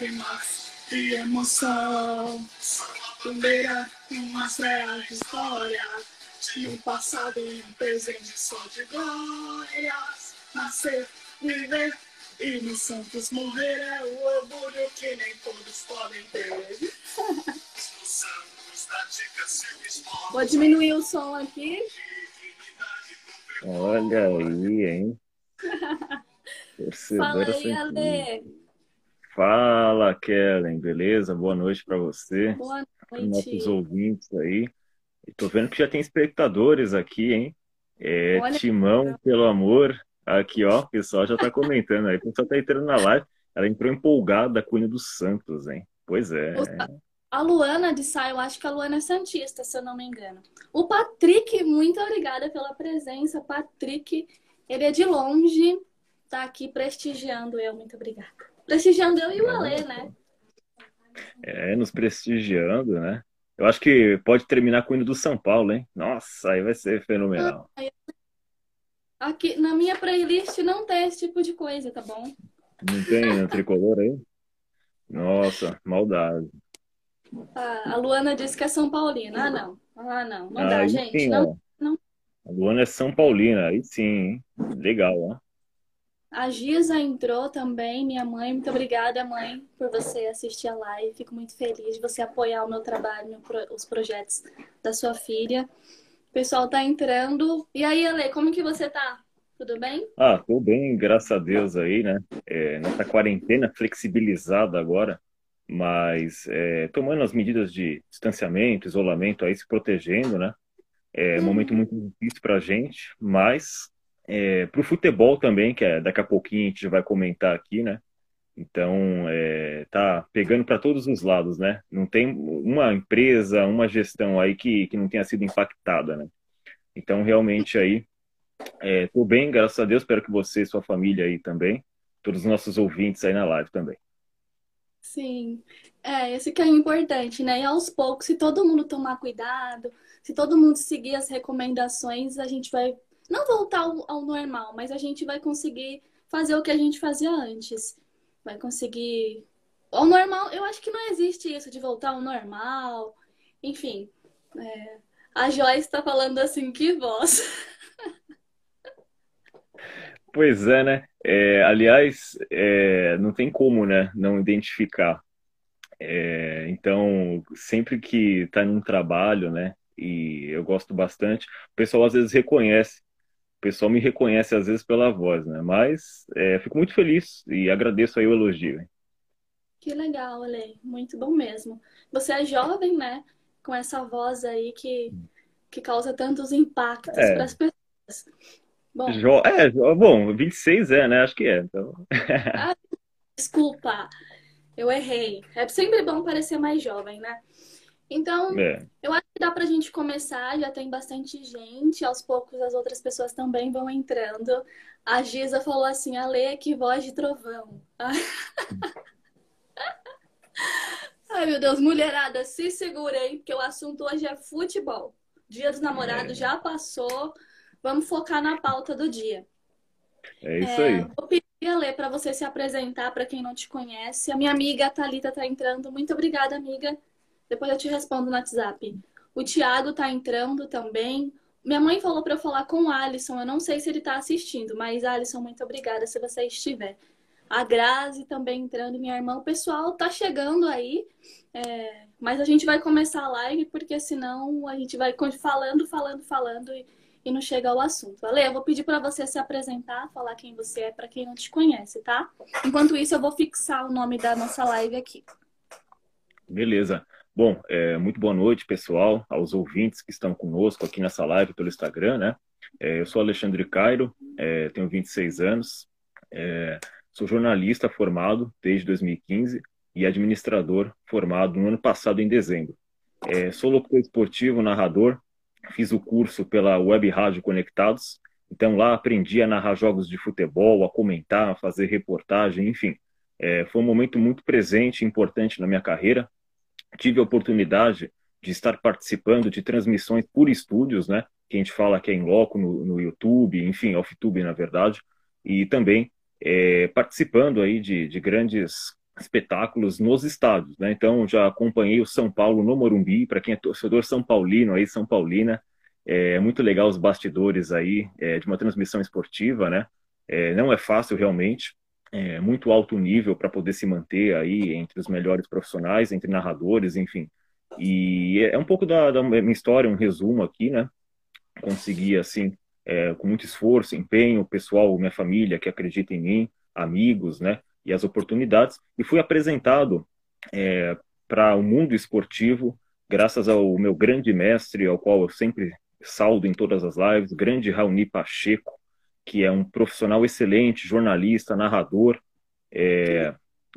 lágrimas e emoção. Primeira uma real história de um passado e um presente só de glórias. Nascer, viver e no Santos morrer é o orgulho que nem todos podem ter. Vou diminuir o som aqui. Olha aí, hein? Fala aí, Ale. Fala, Kellen, beleza? Boa noite para você. Boa noite. Nossos ouvintes aí. Estou vendo que já tem espectadores aqui, hein? É, Olha Timão, pelo amor. Aqui, ó, o pessoal já está comentando aí. O pessoal está entrando na live. Ela entrou empolgada com o hino do Santos, hein? Pois é. A Luana de Sá, eu acho que a Luana é Santista, se eu não me engano. O Patrick, muito obrigada pela presença. Patrick, ele é de longe, tá aqui prestigiando eu, muito obrigada. Prestigiando eu e o Alê, né? É, nos prestigiando, né? Eu acho que pode terminar com o hino do São Paulo, hein? Nossa, aí vai ser fenomenal. Aqui, na minha playlist não tem esse tipo de coisa, tá bom? Não tem no tricolor aí? Nossa, maldade. Ah, a Luana disse que é São Paulina. Ah, não. Ah, não. Não Ah, dá, gente. sim, Não, não. A Luana é São Paulina, aí sim, hein? Legal, ó. A Giza entrou também, minha mãe. Muito obrigada, mãe, por você assistir a live. Fico muito feliz de você apoiar o meu trabalho, os projetos da sua filha. O pessoal tá entrando. E aí, Ale, como que você tá? Tudo bem? Ah, tô bem, graças a Deus aí, né? É, nessa quarentena flexibilizada agora, mas é, tomando as medidas de distanciamento, isolamento aí, se protegendo, né? É um momento muito difícil pra gente, mas é, pro futebol também, que é, daqui a pouquinho a gente vai comentar aqui, né? Então, é, tá pegando para todos os lados, né? Não tem uma empresa, uma gestão aí que, que não tenha sido impactada, né? Então, realmente aí, é, tô bem, graças a Deus. Espero que você e sua família aí também, todos os nossos ouvintes aí na live também. Sim, é, esse que é importante, né? E aos poucos, se todo mundo tomar cuidado, se todo mundo seguir as recomendações, a gente vai não voltar ao, ao normal, mas a gente vai conseguir fazer o que a gente fazia antes. Vai conseguir. Ao normal, eu acho que não existe isso de voltar ao normal. Enfim, é, a Joyce está falando assim, que voz. Pois é, né? É, aliás, é, não tem como, né, não identificar. É, então, sempre que está num trabalho, né, e eu gosto bastante, o pessoal às vezes reconhece. O pessoal me reconhece às vezes pela voz, né? Mas é, fico muito feliz e agradeço aí o elogio. Que legal, Ale. Muito bom mesmo. Você é jovem, né? Com essa voz aí que, que causa tantos impactos É. para as pessoas. Bom, Jo- é, bom, 26 é, né? Acho que é. Então, desculpa, eu errei. É sempre bom parecer mais jovem, né? Então, é. eu acho que dá pra gente começar, já tem bastante gente, aos poucos as outras pessoas também vão entrando. A Giza falou assim, Ale, que voz de trovão. Ai, meu Deus, mulherada, se segurem, porque o assunto hoje é futebol. Dia dos namorados É. já passou, vamos focar na pauta do dia. É isso É, aí. vou pedir a Lê para você se apresentar para quem não te conhece. A minha amiga Thalita tá entrando. Muito obrigada, amiga. Depois eu te respondo no WhatsApp. O Thiago tá entrando também. Minha mãe falou para eu falar com o Alisson. Eu não sei se ele tá assistindo, mas Alisson, muito obrigada se você estiver. A Grazi também entrando, minha irmã. O pessoal tá chegando aí, é, mas a gente vai começar a live porque senão a gente vai falando, falando, falando e, e não chega ao assunto. Ale, eu vou pedir para você se apresentar, falar quem você é para quem não te conhece, tá? Enquanto isso, eu vou fixar o nome da nossa live aqui. Beleza. Bom, é, muito boa noite, pessoal, aos ouvintes que estão conosco aqui nessa live pelo Instagram, né? É, eu sou Alexandre Cairo, é, tenho 26 anos, é, sou jornalista formado desde 2015 e administrador formado no ano passado, em dezembro. É, sou locutor esportivo, narrador, fiz o curso pela Web Rádio Conectados, então lá aprendi a narrar jogos de futebol, a comentar, a fazer reportagem, enfim. É, foi um momento muito presente e importante na minha carreira, tive a oportunidade de estar participando de transmissões por estúdios, né? Que a gente fala que é em loco no, no YouTube, enfim, off-tube, na verdade, e também é, participando aí de, de grandes espetáculos nos estádios, né? Então já acompanhei o São Paulo no Morumbi, para quem é torcedor São Paulino aí, São Paulina, é muito legal os bastidores aí é, de uma transmissão esportiva, né? É, não é fácil realmente, é muito alto nível para poder se manter aí entre os melhores profissionais, entre narradores, enfim. E é um pouco da, da minha história, um resumo aqui, né? Consegui, assim, é, com muito esforço, empenho, pessoal, minha família que acredita em mim, amigos, né? E as oportunidades. E fui apresentado é, para o mundo esportivo, graças ao meu grande mestre, ao qual eu sempre saldo em todas as lives, grande Raoni Pacheco, que é um profissional excelente, jornalista, narrador, é,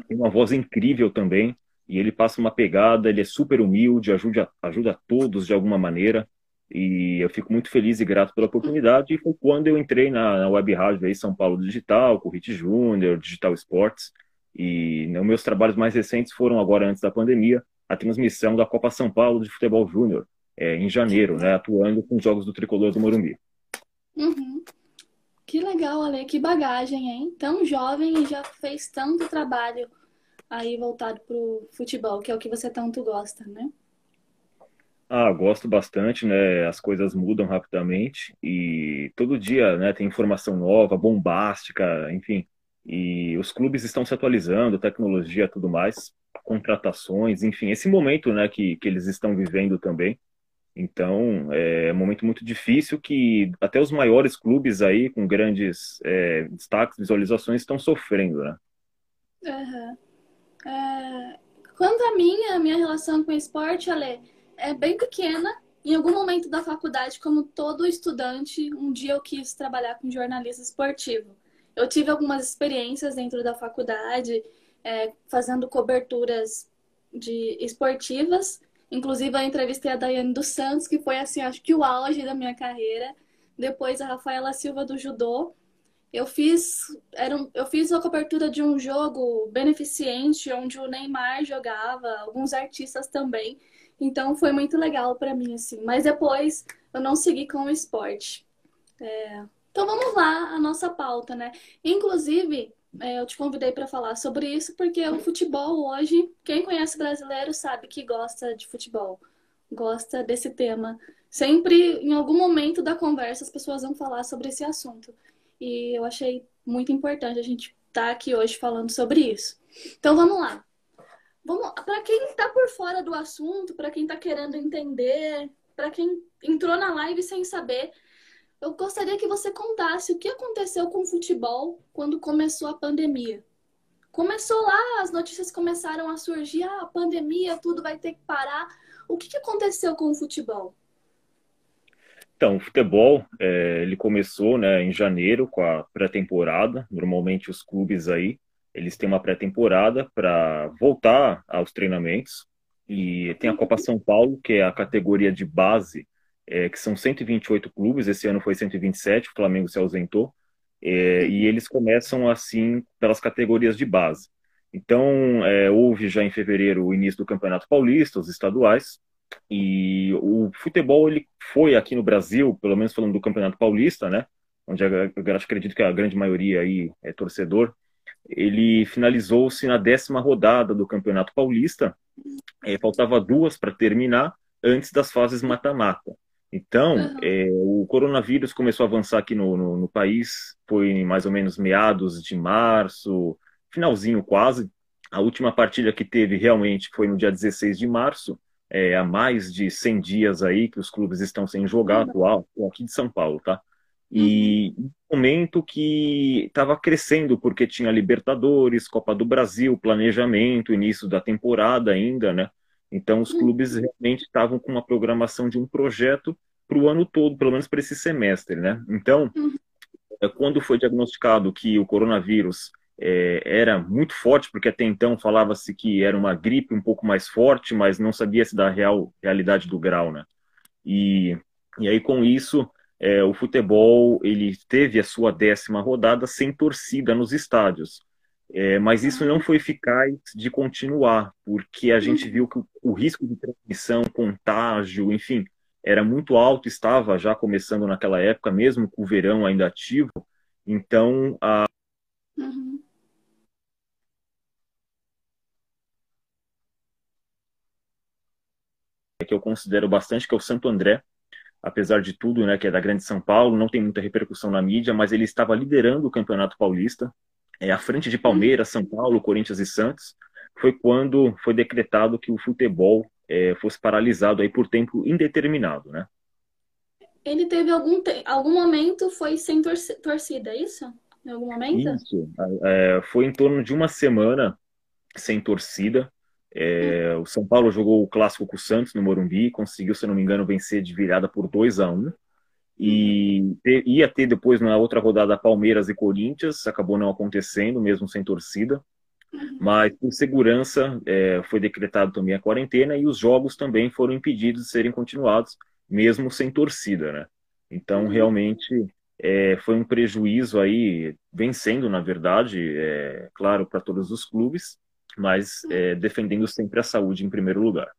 tem uma voz incrível também, e ele passa uma pegada, ele é super humilde, ajuda, ajuda todos de alguma maneira, e eu fico muito feliz e grato pela oportunidade, e foi quando eu entrei na, na web rádio aí, São Paulo Digital, Hit Júnior, Digital Sports, e né, meus trabalhos mais recentes foram agora, antes da pandemia, a transmissão da Copa São Paulo de Futebol Júnior, é, em janeiro, né, atuando com os jogos do Tricolor do Morumbi. Uhum. Que legal, Ale, que bagagem, hein? Tão jovem e já fez tanto trabalho aí voltado para o futebol, que é o que você tanto gosta, né? Ah, gosto bastante, né? As coisas mudam rapidamente e todo dia, né, tem informação nova, bombástica, enfim. E os clubes estão se atualizando, tecnologia, tudo mais, contratações, enfim, esse momento, né, que, que eles estão vivendo também. Então, é um momento muito difícil que até os maiores clubes aí, com grandes é, destaques, visualizações, estão sofrendo, né? Uhum. É... Quanto a minha, a minha relação com o esporte, Ale, é bem pequena. Em algum momento da faculdade, como todo estudante, um dia eu quis trabalhar com jornalismo esportivo. Eu tive algumas experiências dentro da faculdade, é, fazendo coberturas de esportivas Inclusive, eu entrevistei a Daiane dos Santos, que foi, assim, acho que o auge da minha carreira. Depois, a Rafaela Silva do Judô. Eu fiz, era um, eu fiz a cobertura de um jogo beneficente, onde o Neymar jogava, alguns artistas também. Então, foi muito legal para mim, assim. Mas depois, eu não segui com o esporte. É... Então, vamos lá, a nossa pauta, né? Inclusive, é, eu te convidei para falar sobre isso porque o futebol hoje, quem conhece brasileiro sabe que gosta de futebol, gosta desse tema. Sempre, em algum momento da conversa, as pessoas vão falar sobre esse assunto. E eu achei muito importante a gente estar tá aqui hoje falando sobre isso. Então vamos lá. Vamos, para quem está por fora do assunto, para quem está querendo entender, para quem entrou na live sem saber, eu gostaria que você contasse o que aconteceu com o futebol quando começou a pandemia. Começou lá, as notícias começaram a surgir, ah, a pandemia, tudo vai ter que parar. O que, que aconteceu com o futebol? Então, o futebol, é, ele começou né, em janeiro com a pré-temporada. Normalmente os clubes aí, eles têm uma pré-temporada para voltar aos treinamentos. E tem a Copa São Paulo, que é a categoria de base é, que são 128 clubes, esse ano foi 127, o Flamengo se ausentou, é, e eles começam assim pelas categorias de base. Então, é, houve já em fevereiro o início do Campeonato Paulista, os estaduais, e o futebol ele foi aqui no Brasil, pelo menos falando do Campeonato Paulista, né, onde eu acredito que a grande maioria aí é torcedor, ele finalizou-se na décima rodada do Campeonato Paulista, é, faltava duas para terminar antes das fases mata-mata. Então, uhum. é, o coronavírus começou a avançar aqui no, no, no, país, foi mais ou menos meados de março, finalzinho quase. A última partida que teve realmente foi no dia 16 de março, é, há mais de 100 dias aí que os clubes estão sem jogar, uhum. atual, aqui de São Paulo, tá? E uhum. um momento que estava crescendo, porque tinha Libertadores, Copa do Brasil, planejamento, início da temporada ainda, né? Então, os clubes realmente estavam com uma programação de um projeto para o ano todo, pelo menos para esse semestre, né? Então, uhum. É, quando foi diagnosticado que o coronavírus é, era muito forte, porque até então falava-se que era uma gripe um pouco mais forte, mas não sabia-se da real realidade do grau, né? E, e aí, com isso, é, o futebol ele teve a sua décima rodada sem torcida nos estádios. É, mas isso não foi eficaz de continuar, porque a gente viu que o, o risco de transmissão, contágio, enfim, era muito alto, estava já começando naquela época, mesmo com o verão ainda ativo. Então, a. Uhum. que eu considero bastante, que é o Santo André, apesar de tudo, né, que é da Grande São Paulo, não tem muita repercussão na mídia, mas ele estava liderando o Campeonato Paulista, é, à frente de Palmeiras, São Paulo, Corinthians e Santos, foi quando foi decretado que o futebol é, fosse paralisado aí por tempo indeterminado, né? Ele teve algum, te... algum momento foi sem torcida, é isso? Em algum momento? Isso, é, foi em torno de uma semana sem torcida. É, o São Paulo jogou o clássico com o Santos no Morumbi, conseguiu, se não me engano, vencer de virada por 2 a 1 e ter, ia ter depois na outra rodada Palmeiras e Corinthians, acabou não acontecendo, mesmo sem torcida. Uhum. Mas por segurança é, foi decretado também a quarentena e os jogos também foram impedidos de serem continuados, mesmo sem torcida, né? Então uhum. realmente é, foi um prejuízo aí, vencendo na verdade, é, claro, para todos os clubes, mas é, defendendo sempre a saúde em primeiro lugar.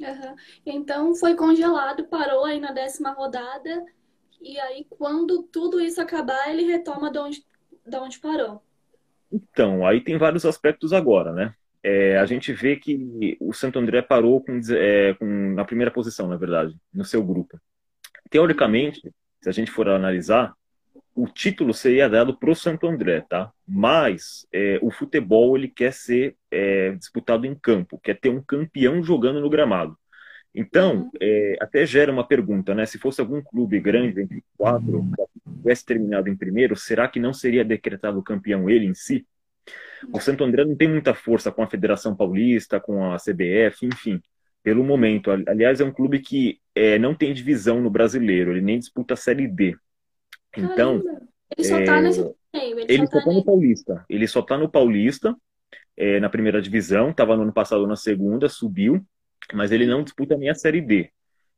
Uhum. Então foi congelado, parou aí na décima rodada, e aí quando tudo isso acabar, ele retoma de onde, de onde parou. Então, aí tem vários aspectos agora, né? É, a gente vê que o Santo André parou com, é, com, na primeira posição, na verdade, no seu grupo. Teoricamente, se a gente for analisar, o título seria dado para o Santo André, tá? Mas é, o futebol ele quer ser é, disputado em campo, quer ter um campeão jogando no gramado. Então, uhum. é, até gera uma pergunta, né? Se fosse algum clube grande entre quatro, tivesse terminado em primeiro, será que não seria decretado campeão ele em si? O Santo André não tem muita força com a Federação Paulista, com a CBF, enfim, pelo momento. Aliás, é um clube que é, não tem divisão no brasileiro, ele nem disputa a Série D. Então. Caramba. Ele só tá é, nesse Ele, ele só, tá, no Paulista. Ele só tá no Paulista, é, na primeira divisão, estava no ano passado na segunda, subiu, mas ele não disputa nem a Série D.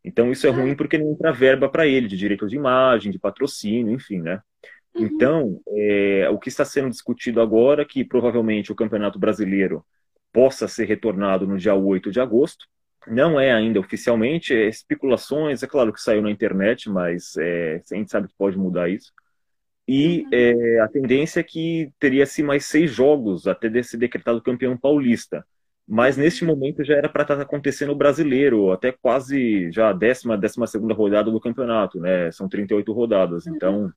Então isso é ah. ruim porque não entra verba para ele, de direito de imagem, de patrocínio, enfim, né? Uhum. Então, é, o que está sendo discutido agora é que provavelmente o Campeonato Brasileiro possa ser retornado no dia 8 de agosto, não é ainda oficialmente, é especulações, é claro que saiu na internet, mas é, a gente sabe que pode mudar isso. E uhum. é, a tendência é que teria-se mais seis jogos até ser decretado campeão paulista. Mas neste momento já era para estar tá acontecendo o brasileiro, até quase já a décima, décima segunda rodada do campeonato, né? São 38 rodadas. Então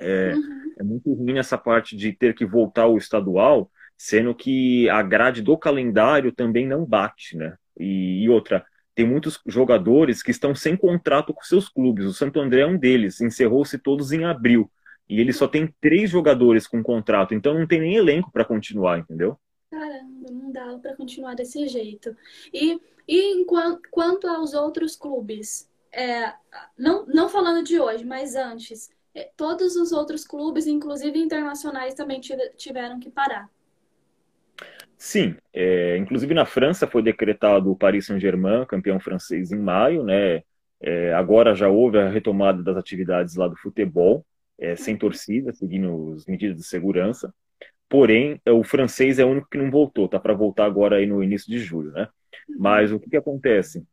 é, uhum. é muito ruim essa parte de ter que voltar ao estadual, sendo que a grade do calendário também não bate, né? E, e, outra, tem muitos jogadores que estão sem contrato com seus clubes. O Santo André é um deles, encerrou-se todos em abril. E ele só tem três jogadores com contrato, então não tem nem elenco para continuar, entendeu? Caramba, não dá para continuar desse jeito. E, e enquanto, quanto aos outros clubes, é, não, não falando de hoje, mas antes, é, todos os outros clubes, inclusive internacionais, também tiveram que parar. Sim, é, inclusive na França foi decretado o Paris Saint-Germain campeão francês em maio, né? É, agora já houve a retomada das atividades lá do futebol, é, sem torcida, seguindo as medidas de segurança. Porém, o francês é o único que não voltou, tá para voltar agora aí no início de julho, né? Mas o que, que acontece?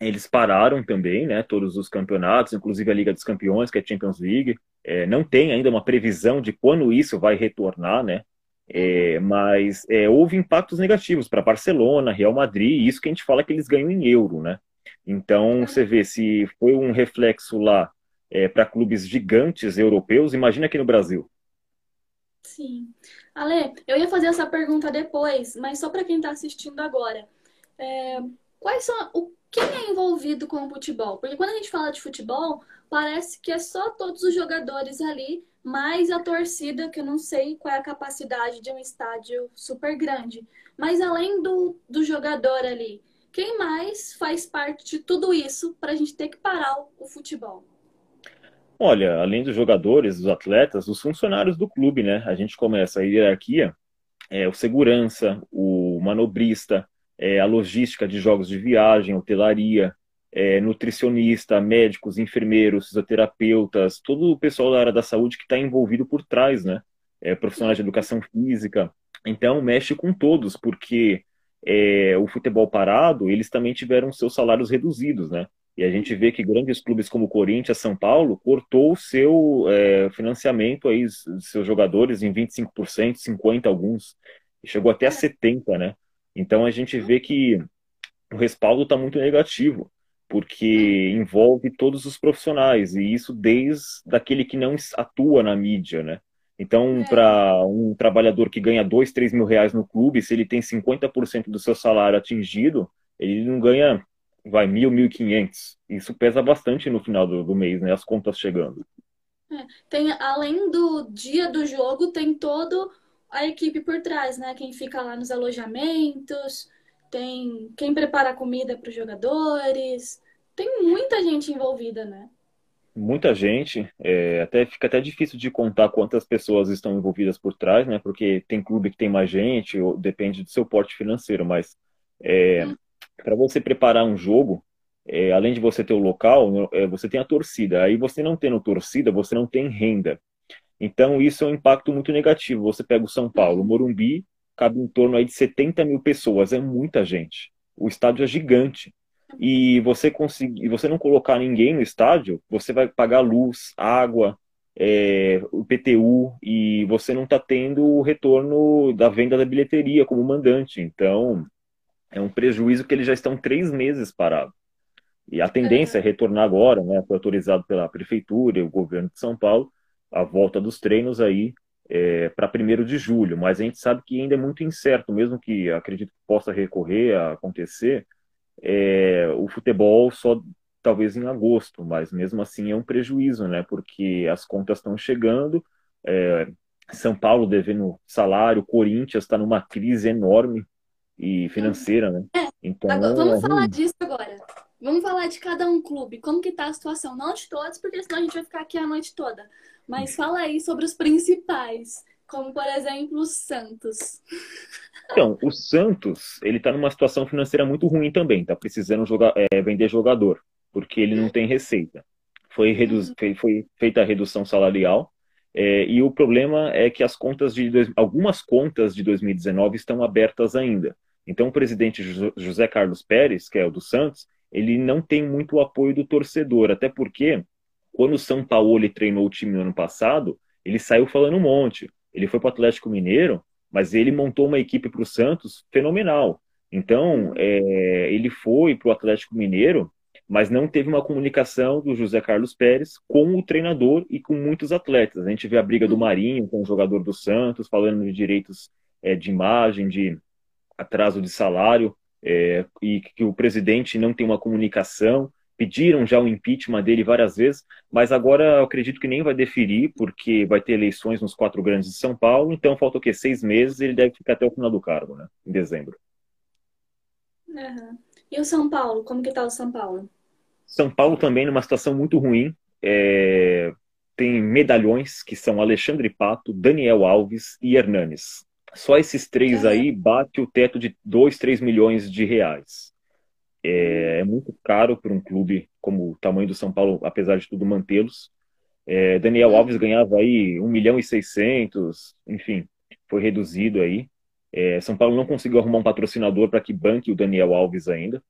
Eles pararam também, né? Todos os campeonatos, inclusive a Liga dos Campeões, que é a Champions League. É, não tem ainda uma previsão de quando isso vai retornar, né? É, mas é, houve impactos negativos para Barcelona, Real Madrid, e isso que a gente fala que eles ganham em euro, né? Então, você vê, se foi um reflexo lá é, para clubes gigantes europeus, imagina aqui no Brasil. Sim. Ale, eu ia fazer essa pergunta depois, mas só para quem está assistindo agora. É, quais são. O, quem é envolvido com o futebol? Porque quando a gente fala de futebol, parece que é só todos os jogadores ali mais a torcida, que eu não sei qual é a capacidade de um estádio super grande. Mas além do, do jogador ali, quem mais faz parte de tudo isso para a gente ter que parar o, o, futebol? Olha, além dos jogadores, dos atletas, os funcionários do clube, né? A gente começa a hierarquia, é, o segurança, o manobrista, é, a logística de jogos de viagem, hotelaria, é, nutricionista, médicos, enfermeiros, fisioterapeutas, todo o pessoal da área da saúde que está envolvido por trás, né? é, profissionais de educação física. Então, mexe com todos, porque é, o futebol parado, eles também tiveram seus salários reduzidos, né? E a gente vê que grandes clubes como Corinthians, São Paulo, cortou o seu é, financiamento aí, seus jogadores em 25%, 50% alguns, chegou até a 70%, né? Então a gente vê que o respaldo está muito negativo, porque envolve todos os profissionais, e isso desde aquele que não atua na mídia, né? Então, é. para um trabalhador que ganha 2, 3 mil reais no clube, se ele tem 50% do seu salário atingido, ele não ganha, vai, mil, mil e quinhentos. Isso pesa bastante no final do, do mês, né? As contas chegando. É. Tem, além do dia do jogo, tem todo a equipe por trás, né? Quem fica lá nos alojamentos, tem quem prepara a comida para os jogadores, tem muita gente envolvida, né? Muita gente, é, até fica até difícil de contar quantas pessoas estão envolvidas por trás, né? Porque tem clube que tem mais gente, ou depende do seu porte financeiro, mas é, hum. para você preparar um jogo, é, além de você ter o local, é, você tem a torcida. Aí você não tendo torcida, você não tem renda. Então, isso é um impacto muito negativo. Você pega o São Paulo, o Morumbi, cabe em torno aí de 70 mil pessoas, é muita gente. O estádio é gigante. E você conseguir, você não colocar ninguém no estádio, você vai pagar luz, água, é, o PTU, e você não está tendo o retorno da venda da bilheteria como mandante. Então, é um prejuízo que eles já estão três meses parados. E a tendência é retornar agora, né? Foi autorizado pela prefeitura e o governo de São Paulo a volta dos treinos aí é, para 1 de julho, mas a gente sabe que ainda é muito incerto, mesmo que acredito que possa recorrer a acontecer, é, o futebol só talvez em agosto, mas mesmo assim é um prejuízo, né? Porque as contas estão chegando, é, São Paulo devendo salário, Corinthians está numa crise enorme e financeira, né? É, então, agora, vamos é falar disso agora. Vamos falar de cada um clube. Como que tá a situação? Não de todos, porque senão a gente vai ficar aqui a noite toda. Mas fala aí sobre os principais, como por exemplo o Santos. Então, o Santos, ele tá numa situação financeira muito ruim também, tá precisando jogar, é, vender jogador, porque ele não tem receita. Foi, reduz, uhum. foi feita a redução salarial, é, e o problema é que as contas de dois, algumas contas de 2019 estão abertas ainda. Então, o presidente José Carlos Pérez, que é o do Santos, ele não tem muito apoio do torcedor, até porque quando o São Paulo treinou o time no ano passado, ele saiu falando um monte. Ele foi para o Atlético Mineiro, mas ele montou uma equipe para o Santos fenomenal. Então, é, ele foi para o Atlético Mineiro, mas não teve uma comunicação do José Carlos Pérez com o treinador e com muitos atletas. A gente vê a briga do Marinho com o jogador do Santos, falando de direitos é, de imagem, de atraso de salário, é, e que o presidente não tem uma comunicação pediram já o impeachment dele várias vezes, mas agora eu acredito que nem vai deferir, porque vai ter eleições nos quatro grandes de São Paulo, então falta o quê? Seis meses ele deve ficar até o final do cargo, né? Em dezembro. Uhum. E o São Paulo? Como que tá o São Paulo? São Paulo também numa situação muito ruim. É... Tem medalhões que são Alexandre Pato, Daniel Alves e Hernanes. Só esses três aí bate o teto de 2, 3 milhões de reais. É, é muito caro para um clube como o tamanho do São Paulo, apesar de tudo, mantê-los. É, Daniel Alves ganhava aí 1 milhão e 600, enfim, foi reduzido aí. É, São Paulo não conseguiu arrumar um patrocinador para que banque o Daniel Alves ainda.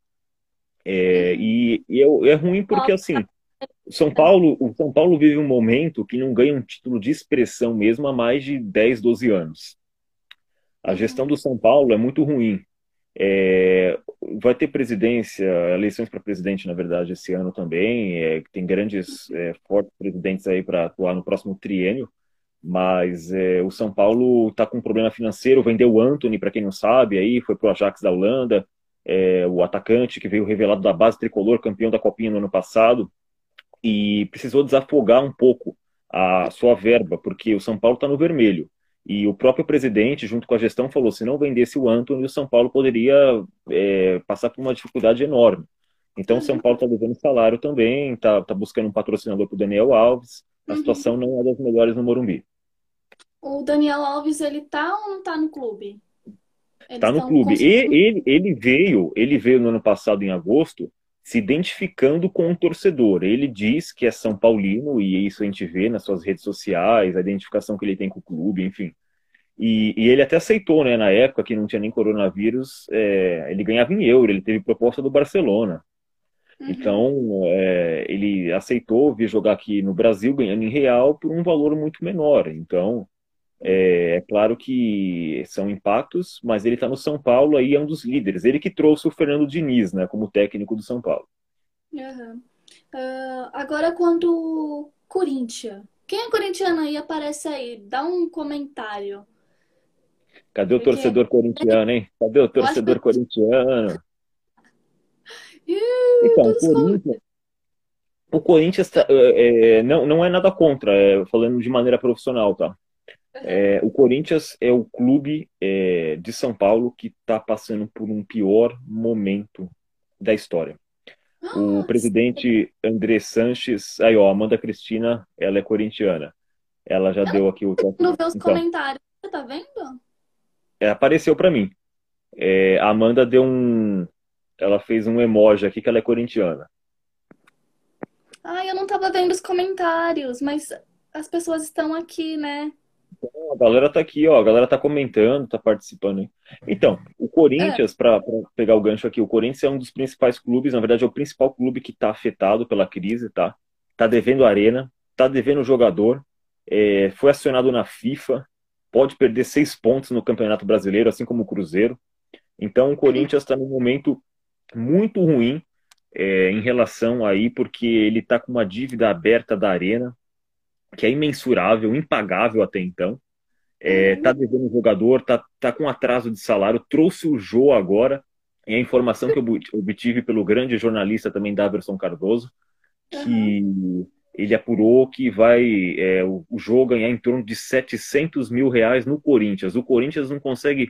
É, e, e é, é, ruim porque, assim, São Paulo, o São Paulo vive um momento que não ganha um título de expressão mesmo há mais de 10, 12 anos. A gestão do São Paulo é muito ruim. É, vai ter presidência, eleições para presidente, na verdade, esse ano também. É, tem grandes, é, fortes presidentes aí para atuar no próximo triênio. Mas é, o São Paulo está com um problema financeiro. Vendeu o Anthony, para quem não sabe, aí foi para o Ajax da Holanda. É, o atacante que veio revelado da base tricolor, campeão da Copinha no ano passado. E precisou desafogar um pouco a sua verba, porque o São Paulo está no vermelho. E o próprio presidente, junto com a gestão, falou: se não vendesse o Antony, o São Paulo poderia é, passar por uma dificuldade enorme. Então, o São Paulo está devendo salário também, está tá buscando um patrocinador para o Daniel Alves. A uhum. situação não é das melhores no Morumbi. O Daniel Alves, ele tá ou não está no clube? Está no clube. E, ele, ele veio, ele veio no ano passado, em agosto, se identificando com o torcedor. Ele diz que é São Paulino, e isso a gente vê nas suas redes sociais, a identificação que ele tem com o clube, enfim. E, e ele até aceitou, né, na época que não tinha nem coronavírus, é, ele ganhava em euro, ele teve proposta do Barcelona. Uhum. Então, é, ele aceitou vir jogar aqui no Brasil, ganhando em real, por um valor muito menor. Então, é, é claro que são impactos, mas ele está no São Paulo, aí é um dos líderes. Ele que trouxe o Fernando Diniz, né, como técnico do São Paulo. Uhum. Uh, agora, quanto Corinthians. Quem é corintiano aí aparece aí? Dá um comentário. Cadê o Porque... torcedor corintiano, hein? Cadê o torcedor que... corintiano? então, o Corinthians, o Corinthians tá, é, não, não é nada contra, é, falando de maneira profissional, tá? É, o Corinthians é o clube é, de São Paulo que está passando por um pior momento da história. o ah, presidente André Sanches, aí ó, Amanda Cristina, ela é corintiana. Ela já deu aqui o. Não vê os então, comentários, você tá vendo? É, apareceu para mim. É, a Amanda deu um. Ela fez um emoji aqui que ela é corintiana. Ai, eu não tava vendo os comentários, mas as pessoas estão aqui, né? A galera tá aqui, ó. A galera tá comentando, tá participando. Hein? Então, o Corinthians, é. para pegar o gancho aqui, o Corinthians é um dos principais clubes, na verdade é o principal clube que tá afetado pela crise, tá? Tá devendo arena, tá devendo jogador, é, foi acionado na FIFA, pode perder seis pontos no Campeonato Brasileiro, assim como o Cruzeiro. Então o Corinthians está num momento muito ruim é, em relação aí, porque ele está com uma dívida aberta da arena, que é imensurável, impagável até então. É, tá devendo jogador, tá, tá com atraso de salário, trouxe o Jô agora, e a informação que eu obtive pelo grande jornalista também, Daverson Cardoso, que uhum. ele apurou que vai é, o, o Jô ganhar em torno de 700 mil reais no Corinthians. O Corinthians não consegue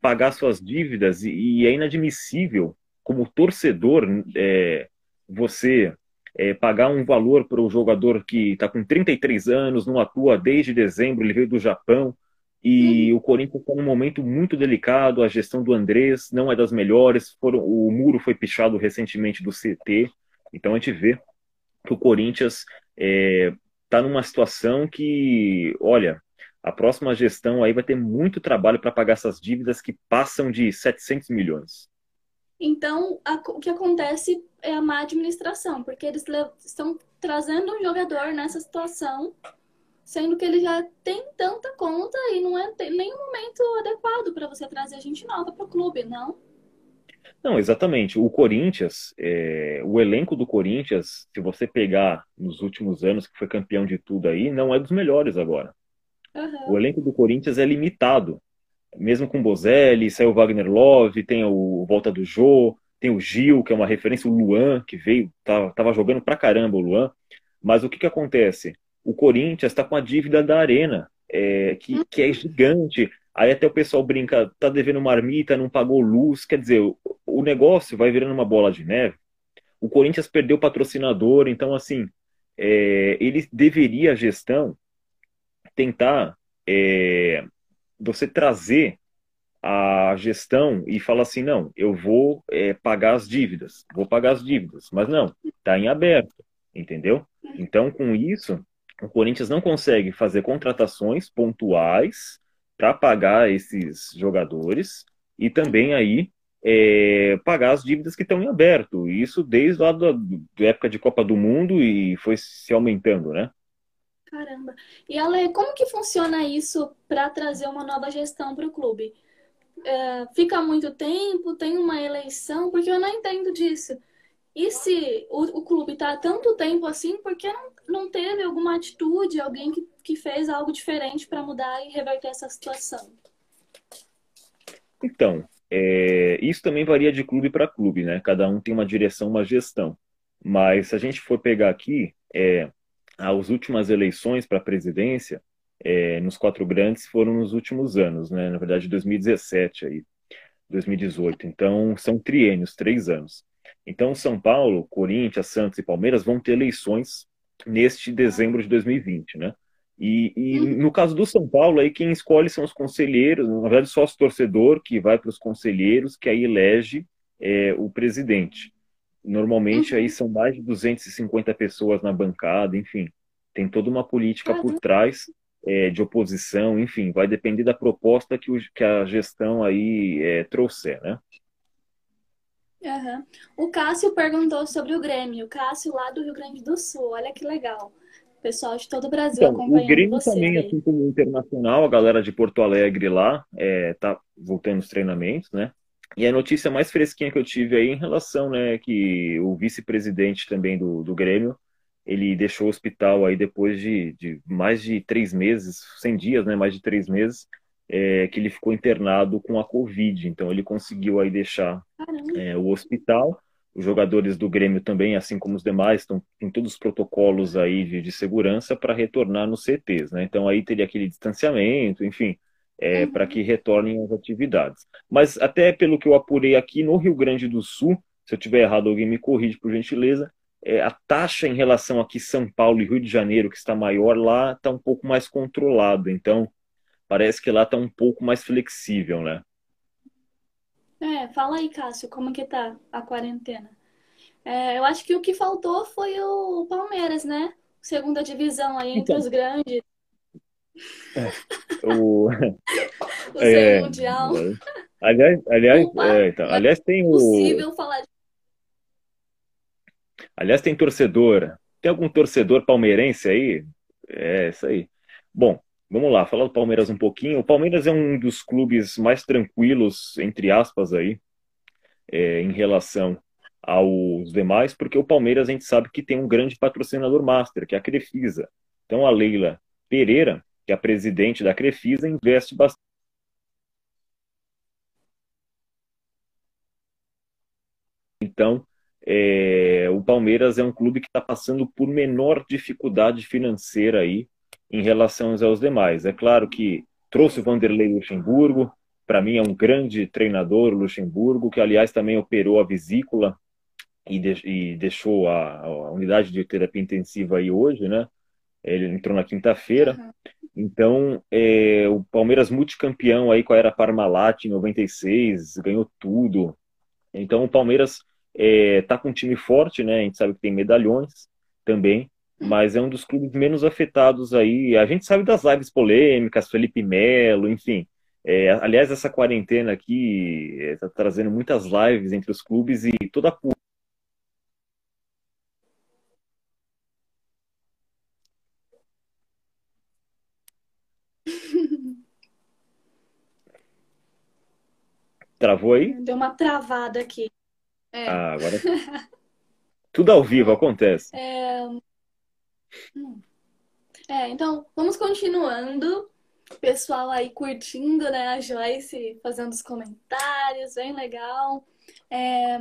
pagar suas dívidas e, e é inadmissível, como torcedor, é, você é, pagar um valor para o jogador que está com 33 anos, não atua desde dezembro, ele veio do Japão, e uhum. o Corinthians está num momento muito delicado, a gestão do Andrés não é das melhores, foram, o muro foi pichado recentemente do CT, então a gente vê que o Corinthians está é, tá numa situação que, olha, a próxima gestão aí vai ter muito trabalho para pagar essas dívidas que passam de 700 milhões. Então, a, o que acontece é a má administração, porque eles estão trazendo um jogador nessa situação, sendo que ele já tem tanta conta e não é nenhum momento adequado para você trazer gente nova para o clube, não? Não, exatamente. O Corinthians, é, o elenco do Corinthians, se você pegar nos últimos anos, que foi campeão de tudo aí, não é dos melhores agora. Uhum. O elenco do Corinthians é limitado mesmo com Bozelli, saiu o Wagner Love, tem o Volta do Jô, tem o Gil, que é uma referência, o Luan, que veio, tava, tava jogando pra caramba o Luan. Mas o que que acontece? O Corinthians está com a dívida da Arena, é, que, que é gigante. Aí até o pessoal brinca, tá devendo marmita, não pagou luz. Quer dizer, o, o negócio vai virando uma bola de neve. O Corinthians perdeu o patrocinador, então assim, é, ele deveria, a gestão, tentar é, você trazer a gestão e falar assim, não, eu vou é, pagar as dívidas, vou pagar as dívidas, mas não, está em aberto, entendeu? Então, com isso, o Corinthians não consegue fazer contratações pontuais para pagar esses jogadores e também aí é, pagar as dívidas que estão em aberto. Isso desde lá da, da época de Copa do Mundo e foi se aumentando, né? Caramba. E Ale, como que funciona isso para trazer uma nova gestão para o clube? É, fica muito tempo, tem uma eleição, porque eu não entendo disso. E se o, o clube está tanto tempo assim, por que não, não teve alguma atitude, alguém que, que fez algo diferente para mudar e reverter essa situação? Então, é, isso também varia de clube para clube, né? Cada um tem uma direção, uma gestão. Mas se a gente for pegar aqui, é, as últimas eleições para a presidência é, nos quatro grandes foram nos últimos anos, né? Na verdade, 2017 aí, 2018. Então, são triênios, três anos. Então, São Paulo, Corinthians, Santos e Palmeiras vão ter eleições neste dezembro de 2020, né? E, e uhum. no caso do São Paulo, aí quem escolhe são os conselheiros, na verdade, sócio torcedor que vai para os conselheiros, que aí elege é, o presidente. Normalmente uhum. aí são mais de 250 pessoas na bancada, enfim. Tem toda uma política por trás é, de oposição, enfim, vai depender da proposta que, o, que a gestão aí é, trouxer, né? Uhum. O Cássio perguntou sobre o Grêmio. O Cássio lá do Rio Grande do Sul. Olha que legal. Pessoal de todo o Brasil então, acompanhando O Grêmio você, também, assim como o Internacional, a galera de Porto Alegre lá é, tá voltando os treinamentos, né? E a notícia mais fresquinha que eu tive aí em relação, né, que o vice-presidente também do, do Grêmio, ele deixou o hospital aí depois de, de mais de três meses, 100 dias, né, mais de três meses, é, que ele ficou internado com a Covid. Então ele conseguiu aí deixar é, o hospital. Os jogadores do Grêmio também, assim como os demais, estão em todos os protocolos aí de, de segurança para retornar nos CTs, né? Então aí teria aquele distanciamento, enfim, é, uhum. para que retornem as atividades. Mas até pelo que eu apurei aqui no Rio Grande do Sul, se eu tiver errado, alguém me corrige por gentileza, é, a taxa em relação aqui São Paulo e Rio de Janeiro, que está maior, lá está um pouco mais controlado. Então, parece que lá está um pouco mais flexível, né? É, fala aí, Cássio, como que tá a quarentena? É, eu acho que o que faltou foi o Palmeiras, né? Segunda divisão aí entre então, os grandes. É, o o é, mundial. Aliás, aliás, é, então, aliás tem o. Possível falar. Aliás, tem torcedor. Tem algum torcedor palmeirense aí? É, isso aí. Bom, Vamos lá, falar do Palmeiras um pouquinho. O Palmeiras é um dos clubes mais tranquilos, entre aspas, aí, é, em relação aos demais, porque o Palmeiras a gente sabe que tem um grande patrocinador master, que é a Crefisa. Então a Leila Pereira, que a presidente da Crefisa, investe bastante. Então, é, o Palmeiras é um clube que está passando por menor dificuldade financeira aí em relação aos demais. É claro que trouxe o Vanderlei Luxemburgo, para mim é um grande treinador, Luxemburgo, que aliás também operou a vesícula e, de, e deixou a, a, unidade de terapia intensiva aí hoje, né? Ele entrou na quinta-feira. Uhum. Então, é, o Palmeiras multicampeão aí com a era Parmalat em 96, ganhou tudo. Então, o Palmeiras é, tá com um time forte, né? A gente sabe que tem medalhões também mas é um dos clubes menos afetados aí. A gente sabe das lives polêmicas, Felipe Melo, enfim. É, aliás, essa quarentena aqui está trazendo muitas lives entre os clubes e toda a Travou aí? Deu uma travada aqui. É. Ah, agora. Tudo ao vivo acontece. É... Hum. É, então, vamos continuando. Pessoal aí curtindo, né? A Joyce fazendo os comentários, bem legal. É...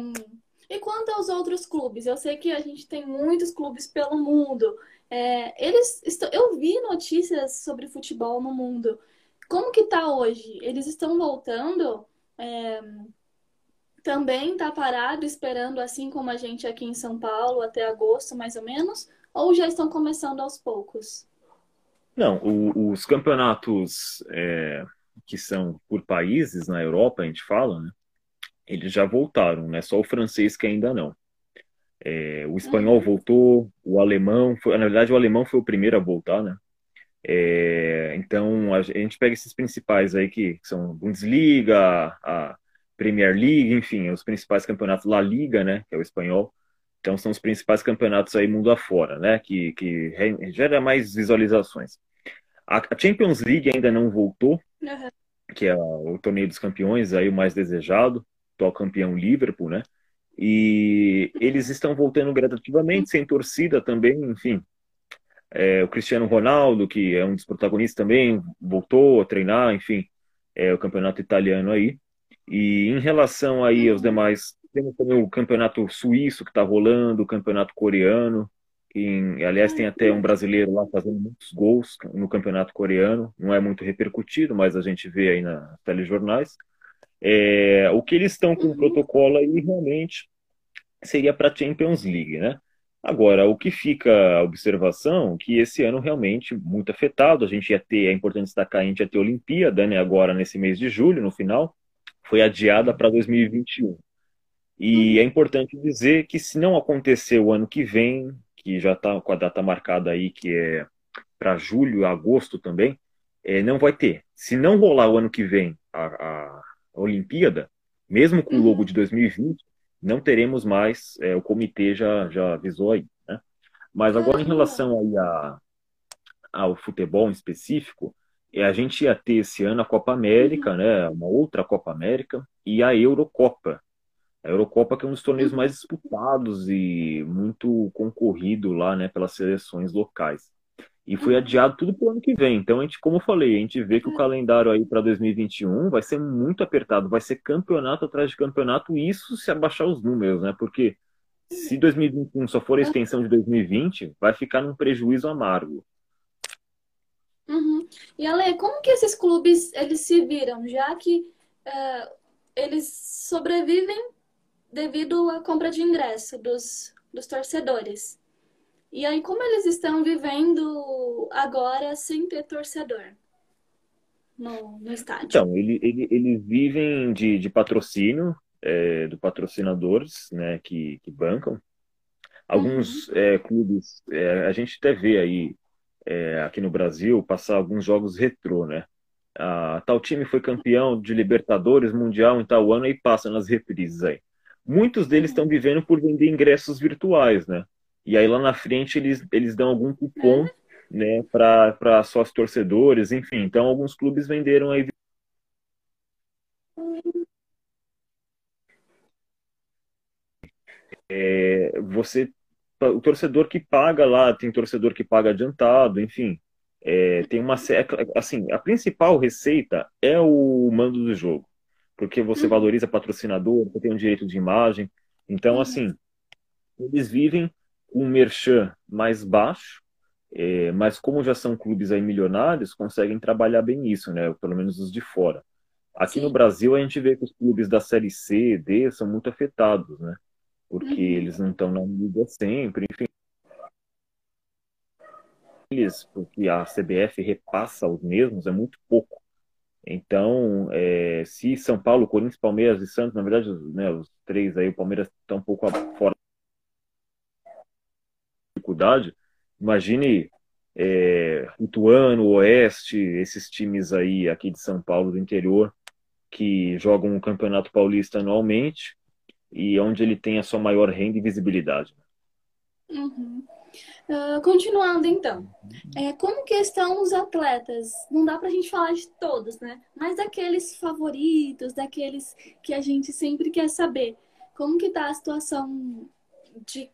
E quanto aos outros clubes? Eu sei que a gente tem muitos clubes pelo mundo. É, eles estão... Eu vi notícias sobre futebol no mundo. Como que tá hoje? Eles estão voltando? É... Também tá parado esperando, assim como a gente aqui em São Paulo, até agosto, mais ou menos? ou já estão começando aos poucos? Não, o, os campeonatos é, que são por países na Europa, a gente fala, né? Eles já voltaram, né? Só o francês que ainda não. É, o espanhol uhum. voltou, o alemão, foi, na verdade o alemão foi o primeiro a voltar, né? É, então a gente pega esses principais aí que, que são Bundesliga, a Premier League, enfim, os principais campeonatos La Liga, né? Que é o espanhol. Então são os principais campeonatos aí mundo afora, né? Que, que gera mais visualizações. A Champions League ainda não voltou, uhum. que é o torneio dos campeões, aí o mais desejado, atual campeão Liverpool, né? E eles estão voltando gradativamente, sem torcida também, enfim. É, o Cristiano Ronaldo, que é um dos protagonistas também, voltou a treinar, enfim, é o campeonato italiano aí. E em relação aí aos demais temos também o campeonato suíço que está rolando, o campeonato coreano. Em, aliás, tem até um brasileiro lá fazendo muitos gols no campeonato coreano. Não é muito repercutido, mas a gente vê aí na telejornais. É, o que eles estão com o protocolo aí realmente seria para a Champions League, né? Agora, o que fica a observação que esse ano realmente muito afetado. A gente ia ter, é importante destacar, a gente ia ter a Olimpíada, né? Agora nesse mês de julho, no final, foi adiada para 2021. E é importante dizer que se não acontecer o ano que vem, que já está com a data marcada aí, que é para julho, agosto também, é, não vai ter. Se não rolar o ano que vem a, a Olimpíada, mesmo com o logo uhum. de 2020, não teremos mais, é, o comitê já, já avisou aí. Né? Mas agora em relação aí a, ao futebol em específico, é, a gente ia ter esse ano a Copa América, uhum. né, uma outra Copa América, e a Eurocopa. A Eurocopa que é um dos torneios uhum. mais disputados e muito concorrido lá, né, pelas seleções locais. E foi adiado tudo para o ano que vem. Então, a gente, como eu falei, a gente vê que o calendário aí para 2021 vai ser muito apertado, vai ser campeonato atrás de campeonato, isso se abaixar os números, né? Porque se 2021 só for a extensão de 2020, vai ficar num prejuízo amargo. Uhum. E Ale, como que esses clubes eles se viram, já que uh, eles sobrevivem devido à compra de ingresso dos, dos torcedores? E aí, como eles estão vivendo agora sem ter torcedor no, no estádio? Então, ele, ele, eles vivem de, de patrocínio, é, do patrocinadores né, que, que bancam. Alguns uhum. é, clubes, é, a gente até vê aí é, aqui no Brasil passar alguns jogos retrô, né? Ah, tal time foi campeão de Libertadores, Mundial em tal ano e passa nas reprises aí. Muitos deles estão vivendo por vender ingressos virtuais, né? E aí lá na frente eles, eles dão algum cupom né, para sócios torcedores, enfim. Então alguns clubes venderam aí. É, você o torcedor que paga lá, tem torcedor que paga adiantado, enfim. É, tem uma assim, a principal receita é o mando do jogo, porque você uhum. valoriza patrocinador, você tem um direito de imagem. Então, uhum. assim, eles vivem um merchan mais baixo, é, mas como já são clubes aí milionários, conseguem trabalhar bem isso, né? Pelo menos os de fora. Aqui Sim. no Brasil a gente vê que os clubes da série C, D são muito afetados, né? Porque uhum. eles não estão na liga sempre, enfim. Eles, porque a CBF repassa os mesmos, é muito pouco. Então, é, se São Paulo, Corinthians, Palmeiras e Santos, na verdade, né, os três aí, o Palmeiras está um pouco fora dificuldade, imagine é, Ituano, Oeste, esses times aí aqui de São Paulo, do interior, que jogam o Campeonato Paulista anualmente e onde ele tem a sua maior renda e visibilidade. Uhum. Uh, continuando então, é, como que estão os atletas? Não dá para a gente falar de todos, né? Mas daqueles favoritos, daqueles que a gente sempre quer saber. Como que está a situação de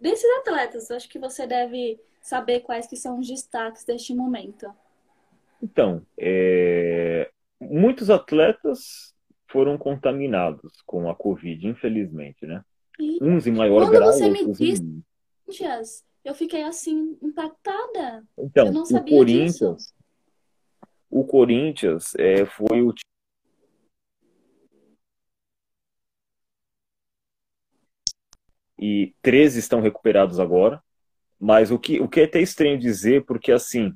desses atletas, acho que você deve saber quais que são os destaques deste momento. Então, é... muitos atletas foram contaminados com a Covid, infelizmente, né? E Uns em maior quando grau, você me disse, em... eu fiquei assim impactada. Então, eu não sabia o Corinthians, disso. o Corinthians é, foi o e 13 estão recuperados agora. Mas o que, o que é até estranho dizer, porque assim,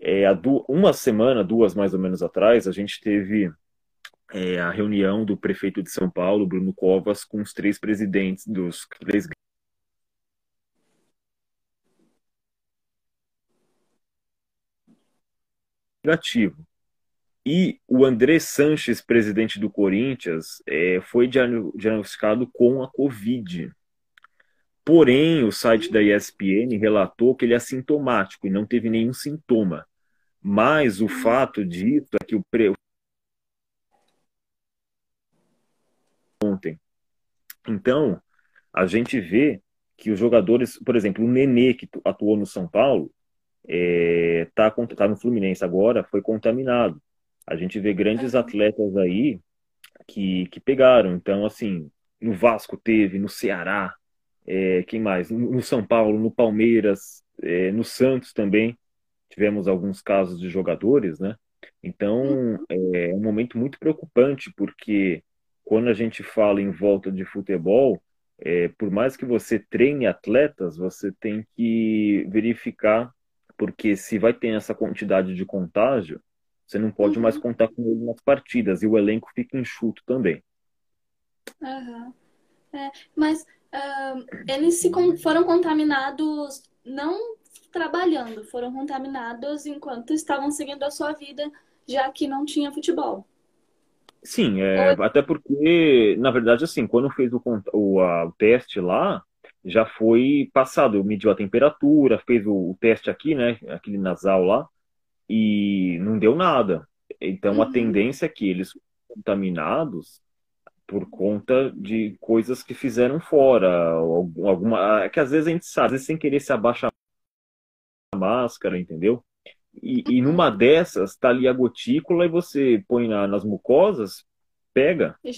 é, uma semana, duas mais ou menos atrás, a gente teve é, a reunião do prefeito de São Paulo, Bruno Covas, com os três presidentes dos três negativo. E o André Sanches, presidente do Corinthians, é, foi diagnosticado com a Covid. Porém, o site da ESPN relatou que ele é assintomático e não teve nenhum sintoma. Mas o fato disso é que o pre... ontem. Então, a gente vê que os jogadores, por exemplo, o Nenê que atuou no São Paulo, é, tá, tá no Fluminense agora, foi contaminado. A gente vê grandes atletas aí que, que pegaram. Então, assim, no Vasco teve, no Ceará, é, quem mais? No São Paulo, no Palmeiras, é, no Santos também tivemos alguns casos de jogadores, né? Então é, é um momento muito preocupante porque quando a gente fala em volta de futebol, é, por mais que você treine atletas, você tem que verificar porque se vai ter essa quantidade de contágio, você não pode mais uhum. contar com ele nas partidas e o elenco fica enxuto também. Aham. É, mas ah, eles se foram contaminados não trabalhando, foram contaminados enquanto estavam seguindo a sua vida, já que não tinha futebol. Sim, Ou é, até porque, na verdade, assim, quando fez o, o, a- o teste lá, já foi passado, mediu a temperatura, fez o, o teste aqui, né, aquele nasal lá, e não deu nada. Então, a Uhum, tendência é que eles contaminados por conta de coisas que fizeram fora, alguma, é que às vezes a gente sabe, às vezes sem querer se abaixa a máscara, entendeu? E, e numa dessas, tá ali a gotícula e você põe na- nas mucosas, pega. A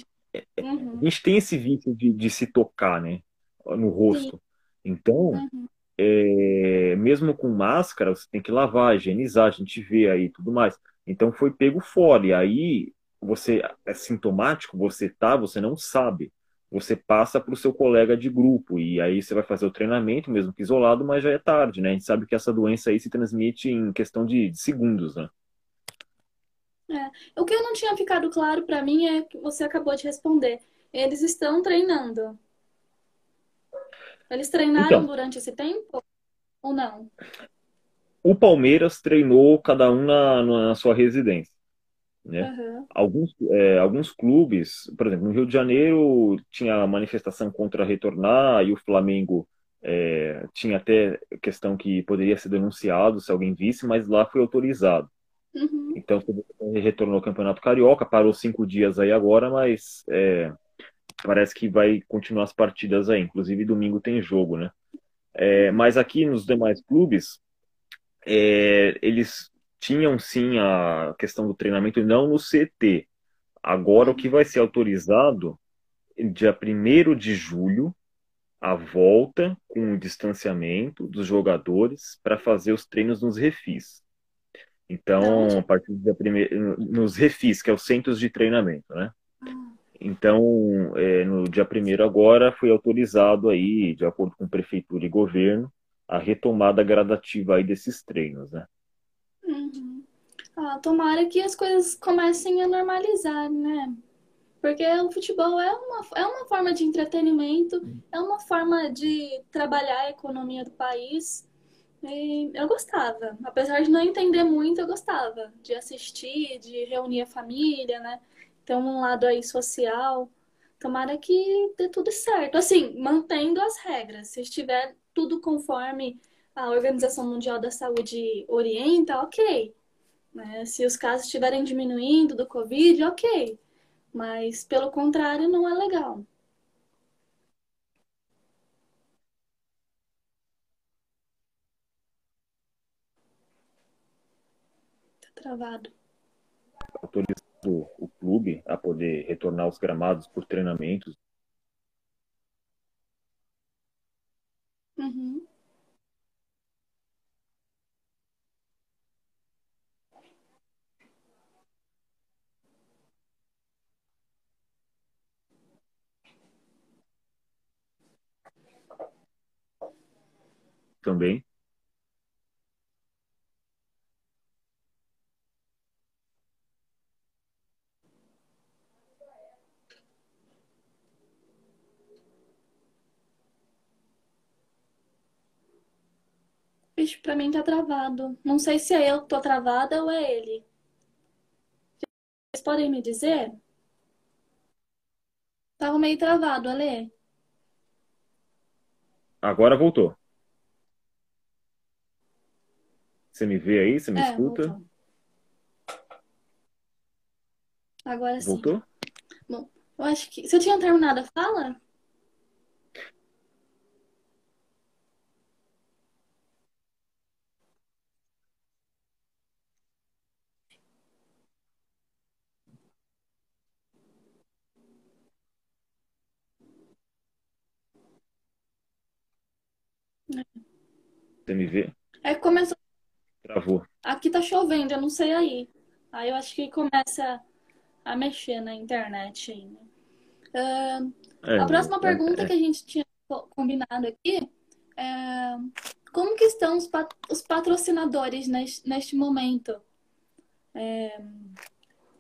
uhum, gente tem esse vício de, de se tocar, né, no sim, rosto. Então, uhum, é, mesmo com máscara, você tem que lavar, higienizar, a gente vê aí tudo mais. Então foi pego fora, e aí você é sintomático, você tá, você não sabe. Você passa para o seu colega de grupo, e aí você vai fazer o treinamento, mesmo que isolado, mas já é tarde, né? A gente sabe que essa doença aí se transmite em questão de, de segundos, né? é. O que eu não tinha ficado claro para mim é que você acabou de responder. Eles estão treinando. Eles treinaram Então, durante esse tempo ou não? o Palmeiras treinou cada um na, na sua residência. Né? Aham, Alguns, é, alguns clubes, por exemplo, no Rio de Janeiro tinha manifestação contra retornar e o Flamengo é, tinha até questão que poderia ser denunciado se alguém visse, mas lá foi autorizado. uhum, Então retornou ao Campeonato Carioca, parou cinco dias aí agora, mas é, parece que vai continuar as partidas aí. Inclusive domingo tem jogo, né? É, mas aqui nos demais clubes é, eles tinham sim a questão do treinamento, não no CT. Agora, o que vai ser autorizado, dia primeiro de julho, a volta com o distanciamento dos jogadores para fazer os treinos nos refis. Então, a partir do dia primeiro, nos refis, que é os centros de treinamento, né? Então, é, no dia primeiro agora foi autorizado aí, de acordo com prefeitura e governo, a retomada gradativa aí desses treinos, né? Ah, tomara que as coisas comecem a normalizar, né? Porque o futebol é uma, é uma forma de entretenimento, é uma forma de trabalhar a economia do país. E eu gostava. Apesar de não entender muito, eu gostava de assistir, de reunir a família, né? Ter um lado aí social. Tomara que dê tudo certo. Assim, mantendo as regras. Se estiver tudo conforme a Organização Mundial da Saúde orienta, ok. Né? Se os casos estiverem diminuindo do Covid, ok. Mas, pelo contrário, não é legal. Tá travado. autorizado o clube a poder retornar aos gramados por treinamentos Uhum. Também. Vixe, pra mim tá travado. Não sei se é eu que tô travada ou é ele. Vocês podem me dizer? Tava meio travado, Ale. Agora voltou. Você me vê aí? Você me É, escuta? voltou. Agora sim. Voltou? Bom, eu acho que. Você tinha terminado a fala? Você me vê? É começou. Travou. Aqui tá chovendo, eu não sei aí. Aí eu acho que começa a mexer na internet? Ahn, É, A próxima é, pergunta é. que a gente tinha co- combinado aqui é como que estão os, pat- os patrocinadores nes- neste momento?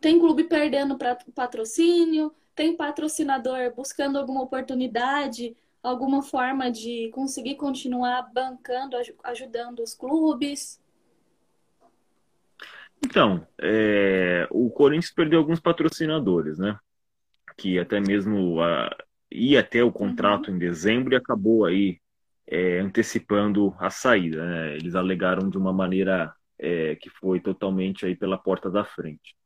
Tem clube perdendo pra- patrocínio, tem patrocinador buscando alguma oportunidade, alguma forma de conseguir continuar bancando, ajudando os clubes? Então, é, o Corinthians perdeu alguns patrocinadores, né? Que até mesmo a, ia até o contrato uhum. em dezembro e acabou aí é, antecipando a saída. Né? Eles alegaram de uma maneira é, que foi totalmente aí pela porta da frente.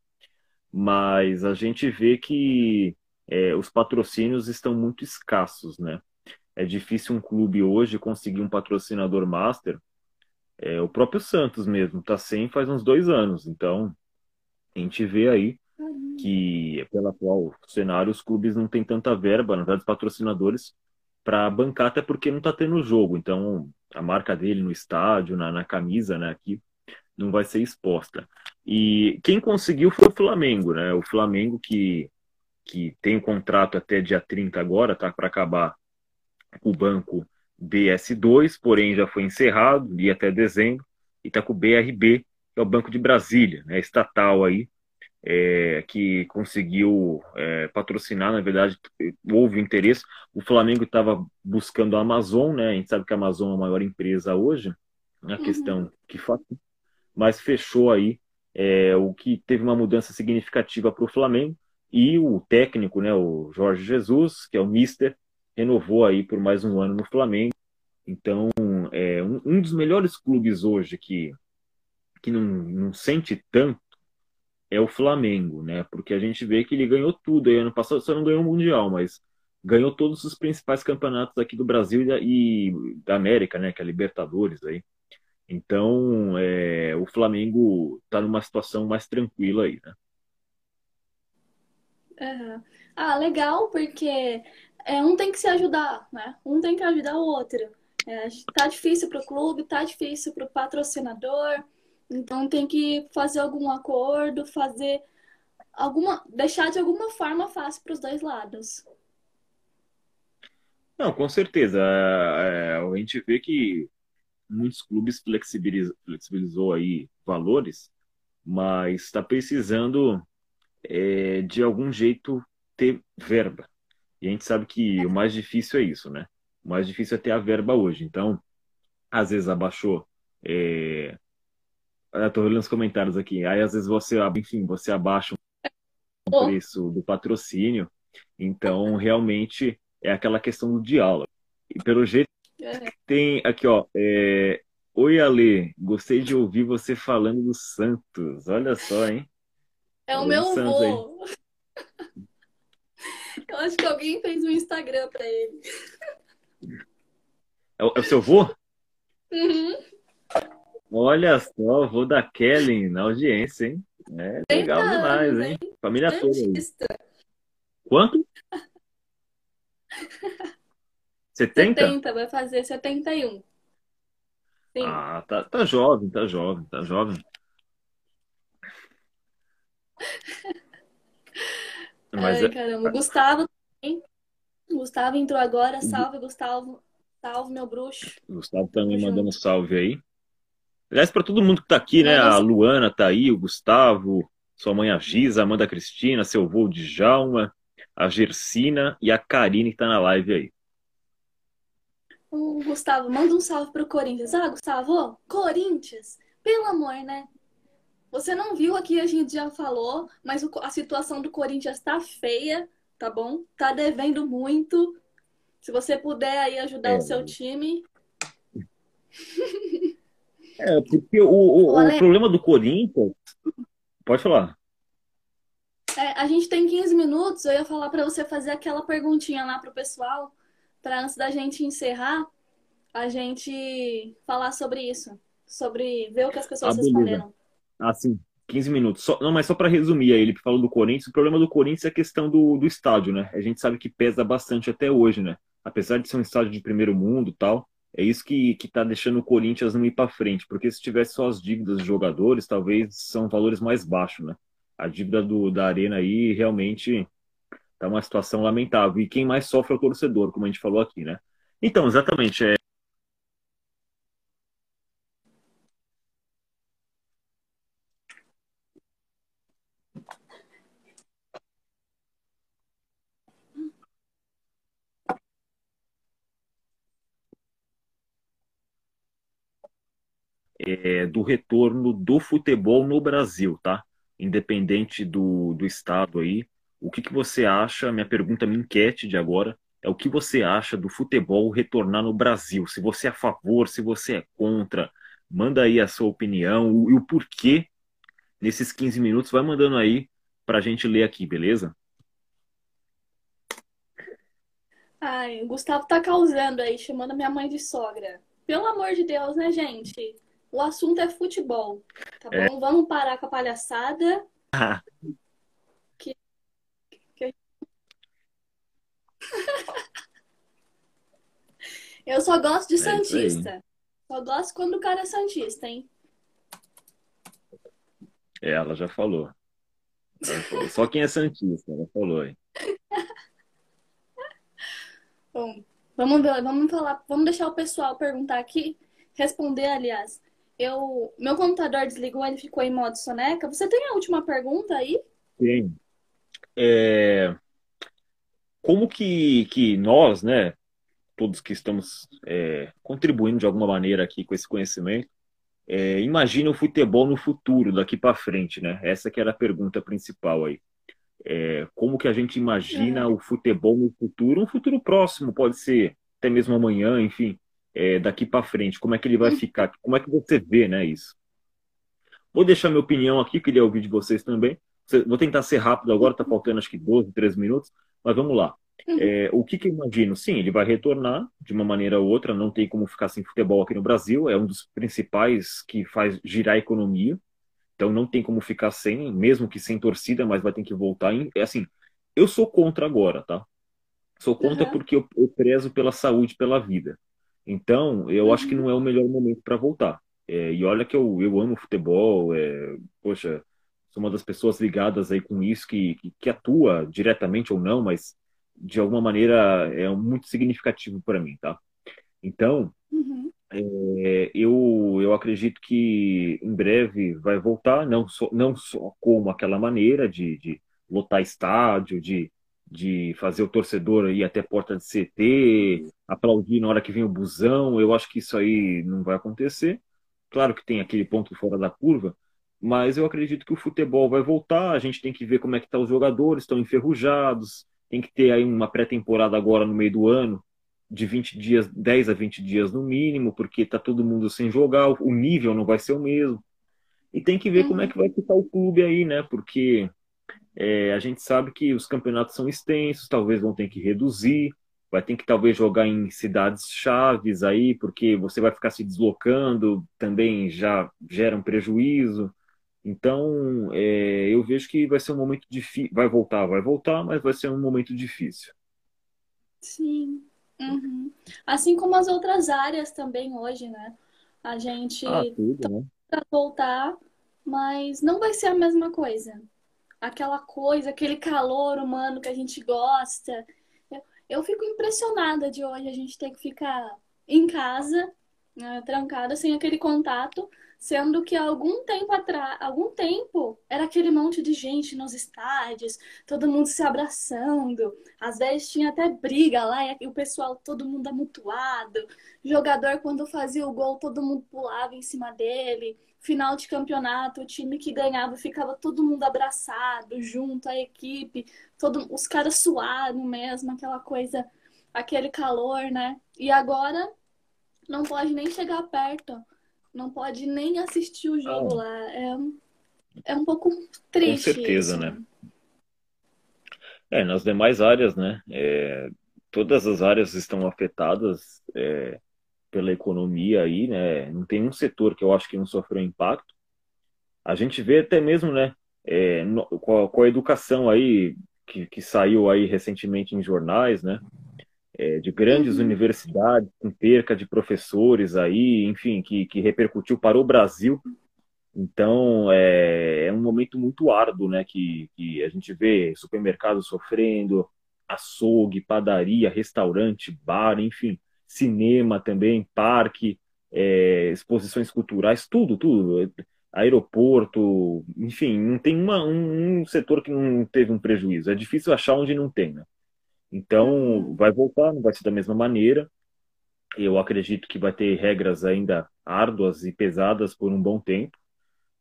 Mas a gente vê que é, os patrocínios estão muito escassos, né? É difícil um clube hoje conseguir um patrocinador master. É, o próprio Santos mesmo está sem faz uns dois anos. Então, a gente vê aí que, pelo atual cenário, os clubes não têm tanta verba, na verdade, os patrocinadores, para bancar, até porque não está tendo jogo. Então, a marca dele no estádio, na, na camisa, né, aqui, não vai ser exposta. E quem conseguiu foi o Flamengo, né? O Flamengo que, que tem um contrato até dia 30 agora, tá para acabar o banco BS2, porém já foi encerrado, ia até dezembro, e está com o BRB, que é o Banco de Brasília, né, estatal aí, é, que conseguiu é, patrocinar, na verdade, houve interesse. O Flamengo estava buscando a Amazon, né? A gente sabe que a Amazon é a maior empresa hoje, na uhum. questão que faz, mas fechou aí é, o que teve uma mudança significativa para o Flamengo e o técnico, né, o Jorge Jesus, que é o Mister, renovou aí por mais um ano no Flamengo. Então, é um, um dos melhores clubes hoje que, que não, não sente tanto é o Flamengo, né? Porque a gente vê que ele ganhou tudo aí ano passado, só não ganhou o Mundial, mas ganhou todos os principais campeonatos aqui do Brasil e da, e da América, né? Que é a Libertadores aí. Então, é, o Flamengo está numa situação mais tranquila aí, né? Uhum. Ah, legal, porque é, um tem que se ajudar, né? Um tem que ajudar o outro. É, tá difícil para o clube, tá difícil para o patrocinador, então tem que fazer algum acordo, fazer alguma, deixar de alguma forma fácil para os dois lados. Não, com certeza. É, a gente vê que muitos clubes flexibilizou, flexibilizou aí valores, mas está precisando é, de algum jeito ter verba. E a gente sabe que o mais difícil é isso, né? O mais difícil é ter a verba hoje. Então, às vezes abaixou. É... Estou olhando os comentários aqui. Aí, às vezes, você, enfim, você abaixa o preço do patrocínio. Então, realmente, é aquela questão do diálogo. E pelo jeito, é. tem aqui, ó. É... Oi, Ale. Gostei de ouvir você falando do Santos. Olha só, hein? É o meu avô. Eu acho que alguém fez um Instagram pra ele. É o, é o seu avô? Uhum. Olha só, avô da Kelly na audiência, hein? É legal demais, hein? hein? Família Dentista. toda. Aí. Quanto? 70? 70, vai fazer 71. Sim. Ah, tá, tá jovem, tá jovem, tá jovem. Mas Ai, é caramba. Gustavo também. Gustavo entrou agora. Salve, Gustavo. Salve, meu bruxo. Gustavo também Junto. mandando salve aí. Aliás, para todo mundo que tá aqui, né? A Luana tá aí, o Gustavo, sua mãe a Giza, a Amanda Cristina, seu avô de Djalma, a Gersina e a Karine que tá na live aí. O Gustavo, manda um salve pro Corinthians. Ah, Gustavo, Corinthians, pelo amor, né? Você não viu aqui, a gente já falou, mas a situação do Corinthians tá feia, tá bom? Tá devendo muito. Se você puder aí ajudar é. o seu time. É, porque o, o, o problema do Corinthians. Pode falar. É, a gente tem 15 minutos, eu ia falar para você fazer aquela perguntinha lá pro pessoal, para antes da gente encerrar, a gente falar sobre isso. Sobre ver o que as pessoas ah, responderam. Assim, 15 minutos. Só, não, mas só para resumir, aí, ele falou do Corinthians. O problema do Corinthians é a questão do, do estádio, né? A gente sabe que pesa bastante até hoje, né? Apesar de ser um estádio de primeiro mundo tal, é isso que, que tá deixando o Corinthians não ir para frente. Porque se tivesse só as dívidas dos jogadores, talvez são valores mais baixos, né? A dívida do, da Arena aí realmente tá uma situação lamentável. E quem mais sofre é o torcedor, como a gente falou aqui, né? Então, exatamente. É, é, do retorno do futebol no Brasil, tá? Independente do, do estado aí. O que, que você acha? Minha pergunta, minha enquete de agora é o que você acha do futebol retornar no Brasil? Se você é a favor, se você é contra, manda aí a sua opinião e o, o porquê nesses 15 minutos. Vai mandando aí para a gente ler aqui, beleza? Ai, o Gustavo tá causando aí, chamando minha mãe de sogra. Pelo amor de Deus, né, gente? O assunto é futebol, tá é. bom? Vamos parar com a palhaçada. que... Que... Eu só gosto de é Santista. Só gosto quando o cara é Santista, hein? É, ela já falou. Ela falou. Só quem é Santista, ela falou aí. Bom, vamos ver, vamos falar, vamos deixar o pessoal perguntar aqui, responder, aliás. Eu, meu computador desligou, ele ficou em modo soneca. Você tem a última pergunta aí? Tem. É, como que, que nós, né, todos que estamos é, contribuindo de alguma maneira aqui com esse conhecimento, é, imagina o futebol no futuro, daqui para frente, né? Essa que era a pergunta principal aí. É, como que a gente imagina é. o futebol no futuro, um futuro próximo, pode ser até mesmo amanhã, enfim, é, daqui para frente, como é que ele vai ficar, como é que você vê, né, isso? Vou deixar minha opinião aqui, queria ouvir de vocês também. Vou tentar ser rápido agora, tá faltando acho que 12, 13 minutos, mas vamos lá. Uhum. É, o que, que eu imagino? Sim, ele vai retornar de uma maneira ou outra, não tem como ficar sem futebol aqui no Brasil, é um dos principais que faz girar a economia, então não tem como ficar sem, mesmo que sem torcida, mas vai ter que voltar. Em, é assim, eu sou contra agora, tá? Sou contra uhum. porque eu, eu, prezo pela saúde, pela vida. Então, eu uhum. acho que não é o melhor momento para voltar. É, e olha que eu, eu amo futebol, é, poxa, sou uma das pessoas ligadas aí com isso, que, que, que atua diretamente ou não, mas de alguma maneira é muito significativo para mim, tá? Então, uhum. É, eu, eu acredito que em breve vai voltar, não só, não só como aquela maneira de, de lotar estádio, de, de fazer o torcedor ir até porta de CT, aplaudir na hora que vem o busão. Eu acho que isso aí não vai acontecer. Claro que tem aquele ponto fora da curva, mas eu acredito que o futebol vai voltar. A gente tem que ver como é que estão tá os jogadores, estão enferrujados. Tem que ter aí uma pré-temporada agora no meio do ano de 20 dias, 10 a 20 dias no mínimo, porque tá todo mundo sem jogar, o nível não vai ser o mesmo. E tem que ver uhum. como é que vai ficar o clube aí, né? Porque é, a gente sabe que os campeonatos são extensos, talvez vão ter que reduzir, vai ter que talvez jogar em cidades chaves aí, porque você vai ficar se deslocando, também já gera um prejuízo. Então, é, eu vejo que vai ser um momento difícil. Vai voltar, vai voltar, mas vai ser um momento difícil. Sim, Uhum. Assim como as outras áreas também hoje, né? A gente ah, tudo, né? Tá voltar, mas não vai ser a mesma coisa. Aquela coisa, aquele calor humano que a gente gosta. Eu, eu fico impressionada de hoje a gente ter que ficar em casa, né, trancada, sem aquele contato, sendo que algum tempo atrás, algum tempo, era aquele monte de gente nos estádios, todo mundo se abraçando, às vezes tinha até briga lá, e o pessoal todo mundo amontoado, jogador quando fazia o gol, todo mundo pulava em cima dele, final de campeonato, o time que ganhava ficava todo mundo abraçado, junto a equipe, todo, os caras suados mesmo, aquela coisa, aquele calor, né? E agora não pode nem chegar perto não pode nem assistir o jogo ah. lá. É, é um pouco triste. Com certeza, isso. né? É, nas demais áreas, né? É, todas as áreas estão afetadas é, pela economia aí, né? Não tem um setor que eu acho que não sofreu impacto. A gente vê até mesmo, né? É, no, com, a, com, a, educação aí que, que saiu aí recentemente em jornais, né? É, de grandes uhum. universidades, com perca de professores aí, enfim, que, que repercutiu para o Brasil. Então, é, é um momento muito árduo, né, que, que a gente vê supermercados sofrendo, açougue, padaria, restaurante, bar, enfim, cinema também, parque, é, exposições culturais, tudo, tudo, aeroporto, enfim, não tem uma, um, um setor que não teve um prejuízo. É difícil achar onde não tem, né? Então, vai voltar, não vai ser da mesma maneira. Eu acredito que vai ter regras ainda árduas e pesadas por um bom tempo.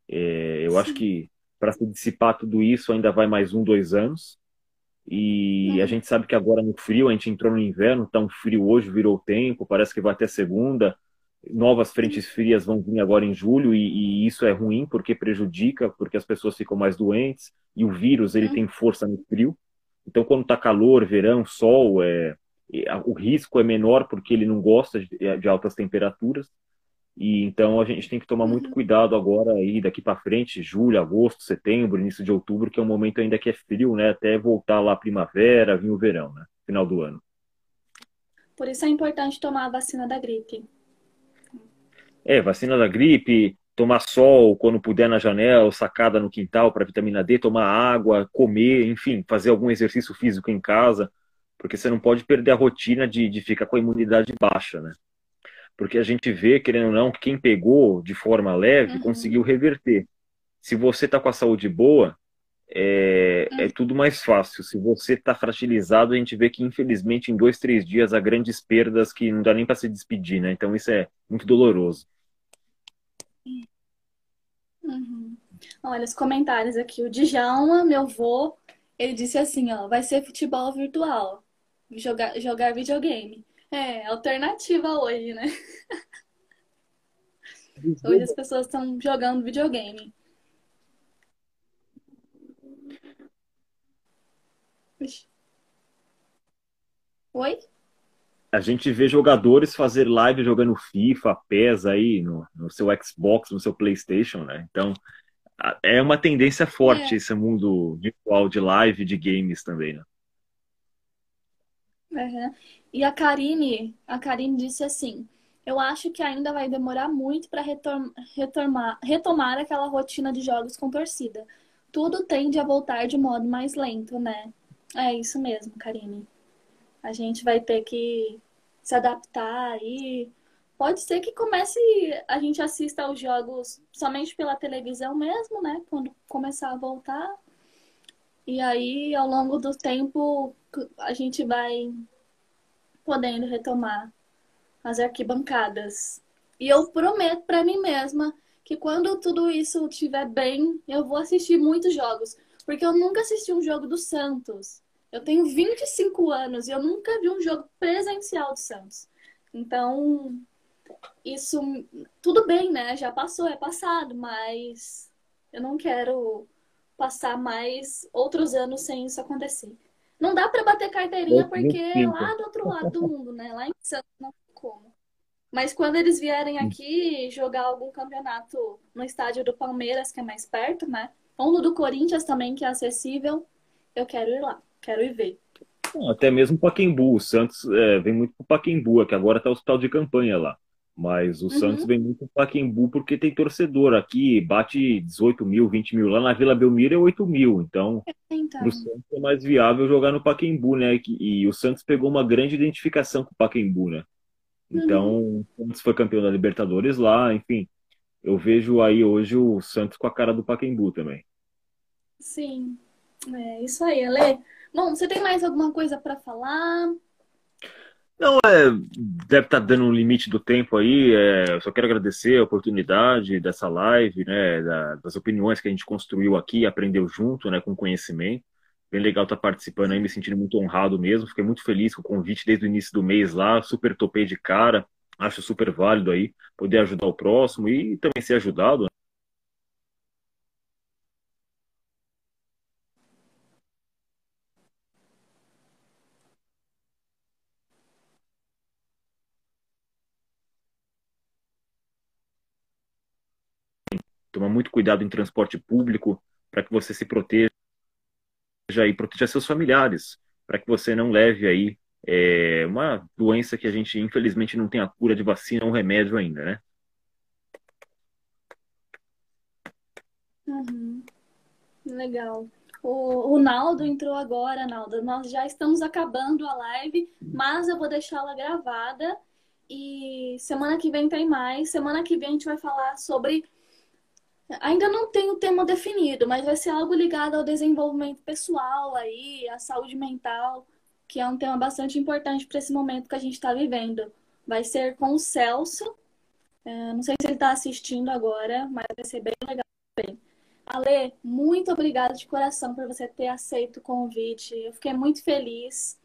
É, eu Sim. acho que para se dissipar tudo isso ainda vai mais um, dois anos. E a gente sabe que agora no frio, a gente entrou no inverno, tá um frio hoje, virou tempo, parece que vai até segunda. Novas frentes frias vão vir agora em julho e, e, isso é ruim porque prejudica, porque as pessoas ficam mais doentes e o vírus ele tem força no frio. Então quando tá calor, verão, sol, é, o risco é menor porque ele não gosta de, de altas temperaturas. E então a gente tem que tomar muito uhum. cuidado agora aí daqui para frente, julho, agosto, setembro, início de outubro, que é um momento ainda que é frio, né? Até voltar lá primavera, vir o verão, né? Final do ano. Por isso é importante tomar a vacina da gripe. É, vacina da gripe, tomar sol quando puder na janela, sacada no quintal para vitamina D, tomar água, comer, enfim, fazer algum exercício físico em casa, porque você não pode perder a rotina de, de ficar com a imunidade baixa, né? porque a gente vê, querendo ou não, que quem pegou de forma leve uhum. conseguiu reverter. Se você está com a saúde boa, é, é, uhum. tudo mais fácil. Se você está fragilizado, a gente vê que, infelizmente, em dois, três dias há grandes perdas que não dá nem para se despedir, né? Então, isso é muito doloroso. Uhum. Olha os comentários aqui. O Djalma, meu vô, ele disse assim, ó, vai ser futebol virtual, jogar, jogar videogame. É, alternativa hoje, né? Hoje as pessoas estão jogando videogame. Oi? A gente vê jogadores fazer live jogando FIFA, PES aí no, no seu Xbox, no seu PlayStation, né? Então é uma tendência forte é. esse mundo virtual de live de games também, né? Uhum. E a Karine, a Karine disse assim: Eu acho que ainda vai demorar muito para retomar, retomar aquela rotina de jogos com torcida. Tudo tende a voltar de modo mais lento, né? É isso mesmo, Karine. A gente vai ter que se adaptar e pode ser que comece a gente assista aos jogos somente pela televisão mesmo, né? Quando começar a voltar. E aí, ao longo do tempo, a gente vai podendo retomar as arquibancadas. E eu prometo para mim mesma que quando tudo isso estiver bem, eu vou assistir muitos jogos. Porque eu nunca assisti um jogo do Santos. Eu tenho 25 anos e eu nunca vi um jogo presencial do Santos. Então, isso tudo bem, né? Já passou, é passado, mas eu não quero passar mais outros anos sem isso acontecer. Não dá para bater carteirinha porque é lá do outro lado do mundo, né? Lá em Santos não tem como. Mas quando eles vierem aqui jogar algum campeonato no estádio do Palmeiras, que é mais perto, né? Ou no do Corinthians também, que é acessível, eu quero ir lá, quero ir ver. Até mesmo Paquembu. O Santos é, vem muito pro Paquembu, que agora tá o hospital de campanha lá. Mas o uhum. Santos vem muito para Paquembu porque tem torcedor. Aqui bate 18 mil, 20 mil. Lá na Vila Belmiro é 8 mil. Então, então. o Santos é mais viável jogar no Paquembu, né? E, o Santos pegou uma grande identificação com o Paquembu, né? Então, uhum. o Santos foi campeão da Libertadores lá, enfim. Eu vejo aí hoje o Santos com a cara do Paquembu também. Sim, é isso aí, Ale. Bom, você tem mais alguma coisa para falar? Não, é, deve estar tá dando um limite do tempo aí. É, só quero agradecer a oportunidade dessa live, né, da, das opiniões que a gente construiu aqui, aprendeu junto, né, com conhecimento. Bem legal estar tá participando aí, me sentindo muito honrado mesmo. Fiquei muito feliz com o convite desde o início do mês lá, super topei de cara. Acho super válido aí poder ajudar o próximo e também ser ajudado. Né? Toma muito cuidado em transporte público para que você se proteja e proteja seus familiares, para que você não leve aí é, uma doença que a gente infelizmente não tem a cura de vacina ou remédio ainda, né? Uhum. Legal. O, o Naldo entrou agora, Naldo. Nós já estamos acabando a live, mas eu vou deixá-la gravada. E semana que vem tem mais. Semana que vem a gente vai falar sobre Ainda não tem o tema definido, mas vai ser algo ligado ao desenvolvimento pessoal aí, à saúde mental, que é um tema bastante importante para esse momento que a gente está vivendo. Vai ser com o Celso, É, não sei se ele está assistindo agora, mas vai ser bem legal também. Ale, muito obrigada de coração por você ter aceito o convite. Eu fiquei muito feliz.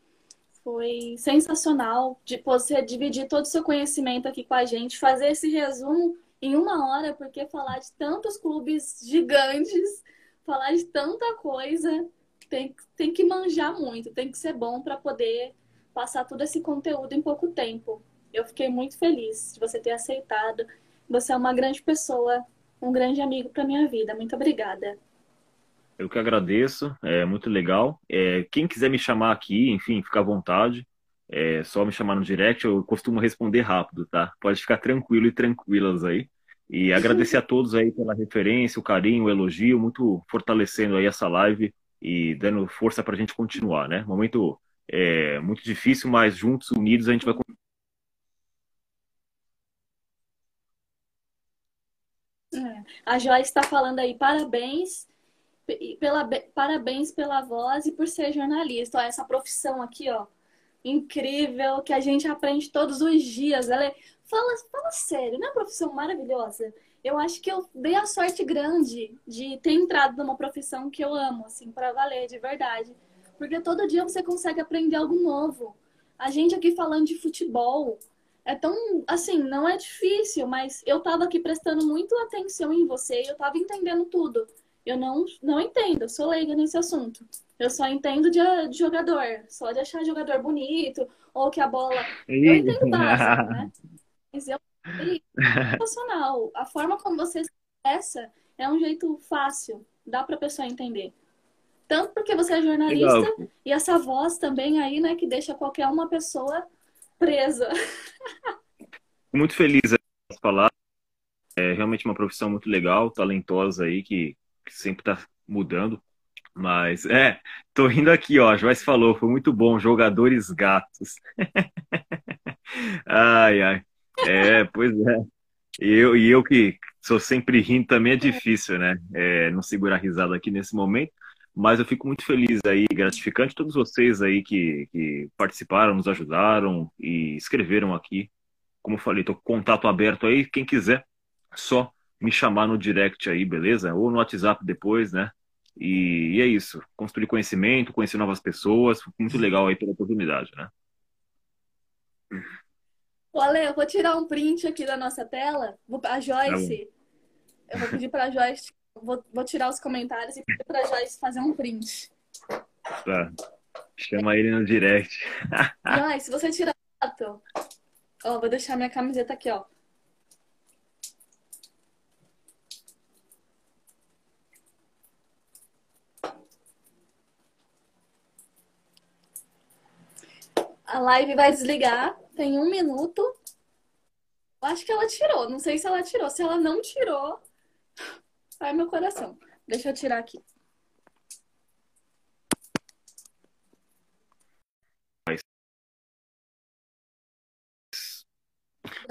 Foi sensacional de você dividir todo o seu conhecimento aqui com a gente, fazer esse resumo em uma hora, porque falar de tantos clubes gigantes, falar de tanta coisa, tem, tem que manjar muito, tem que ser bom para poder passar todo esse conteúdo em pouco tempo. Eu fiquei muito feliz de você ter aceitado. Você é uma grande pessoa, um grande amigo para minha vida. Muito obrigada. Eu que agradeço, é muito legal. É, quem quiser me chamar aqui, enfim, fica à vontade. É só me chamar no direct, eu costumo responder rápido, tá? Pode ficar tranquilo e tranquilas aí. E agradecer a todos aí pela referência, o carinho, o elogio, muito fortalecendo aí essa live e dando força para a gente continuar, né? Momento é, muito difícil, mas juntos, unidos, a gente vai é. A Joyce está falando aí, parabéns pela, parabéns pela voz e por ser jornalista. Ó, essa profissão aqui, ó, incrível, que a gente aprende todos os dias. Ela é, fala, fala sério, não é uma profissão maravilhosa? Eu acho que eu dei a sorte grande de ter entrado numa profissão que eu amo, assim, para valer, de verdade. Porque todo dia você consegue aprender algo novo. A gente aqui falando de futebol, é tão, assim, não é difícil, mas eu tava aqui prestando muito atenção em você e eu tava entendendo tudo. Eu não, não entendo, eu sou leiga nesse assunto. Eu só entendo de, de jogador, só de achar jogador bonito, ou que a bola. Eu entendo básico, né? Mas eu sensacional. A forma como você se expressa é um jeito fácil, dá pra pessoa entender. Tanto porque você é jornalista Legal. e essa voz também aí, né, que deixa qualquer uma pessoa presa. Muito feliz de falar. É realmente uma profissão muito legal, talentosa aí, que que sempre tá mudando. Mas, é, tô rindo aqui, ó. Joyce falou, foi muito bom, jogadores gatos. ai, ai. É, pois é. E eu, e eu que sou sempre rindo também é difícil, né? É, não segurar risada aqui nesse momento. Mas eu fico muito feliz aí, gratificante todos vocês aí que, que participaram, nos ajudaram e escreveram aqui. Como eu falei, tô com contato aberto aí. Quem quiser, só me chamar no direct aí, beleza? Ou no WhatsApp depois, né? E, e é isso. Construir conhecimento, conhecer novas pessoas. Muito legal aí pela oportunidade, né? Ale, eu vou tirar um print aqui da nossa tela. A Joyce. Tá eu vou pedir pra Joyce. Vou, vou tirar os comentários e pedir pra Joyce fazer um print. Tá. Chama ele no direct. Joyce, você tira foto. Ó, vou deixar minha camiseta aqui, ó. A live vai desligar. Tem um minuto. Eu acho que ela tirou. Não sei se ela tirou. Se ela não tirou, vai meu coração. Deixa eu tirar aqui.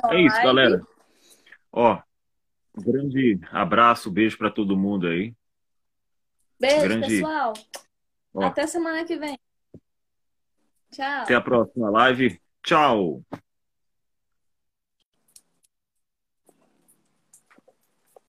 É isso, galera. Ó, um grande abraço, beijo para todo mundo aí. Beijo, grande... pessoal. Ó. Até semana que vem. Tchau. Até a próxima live. Tchau.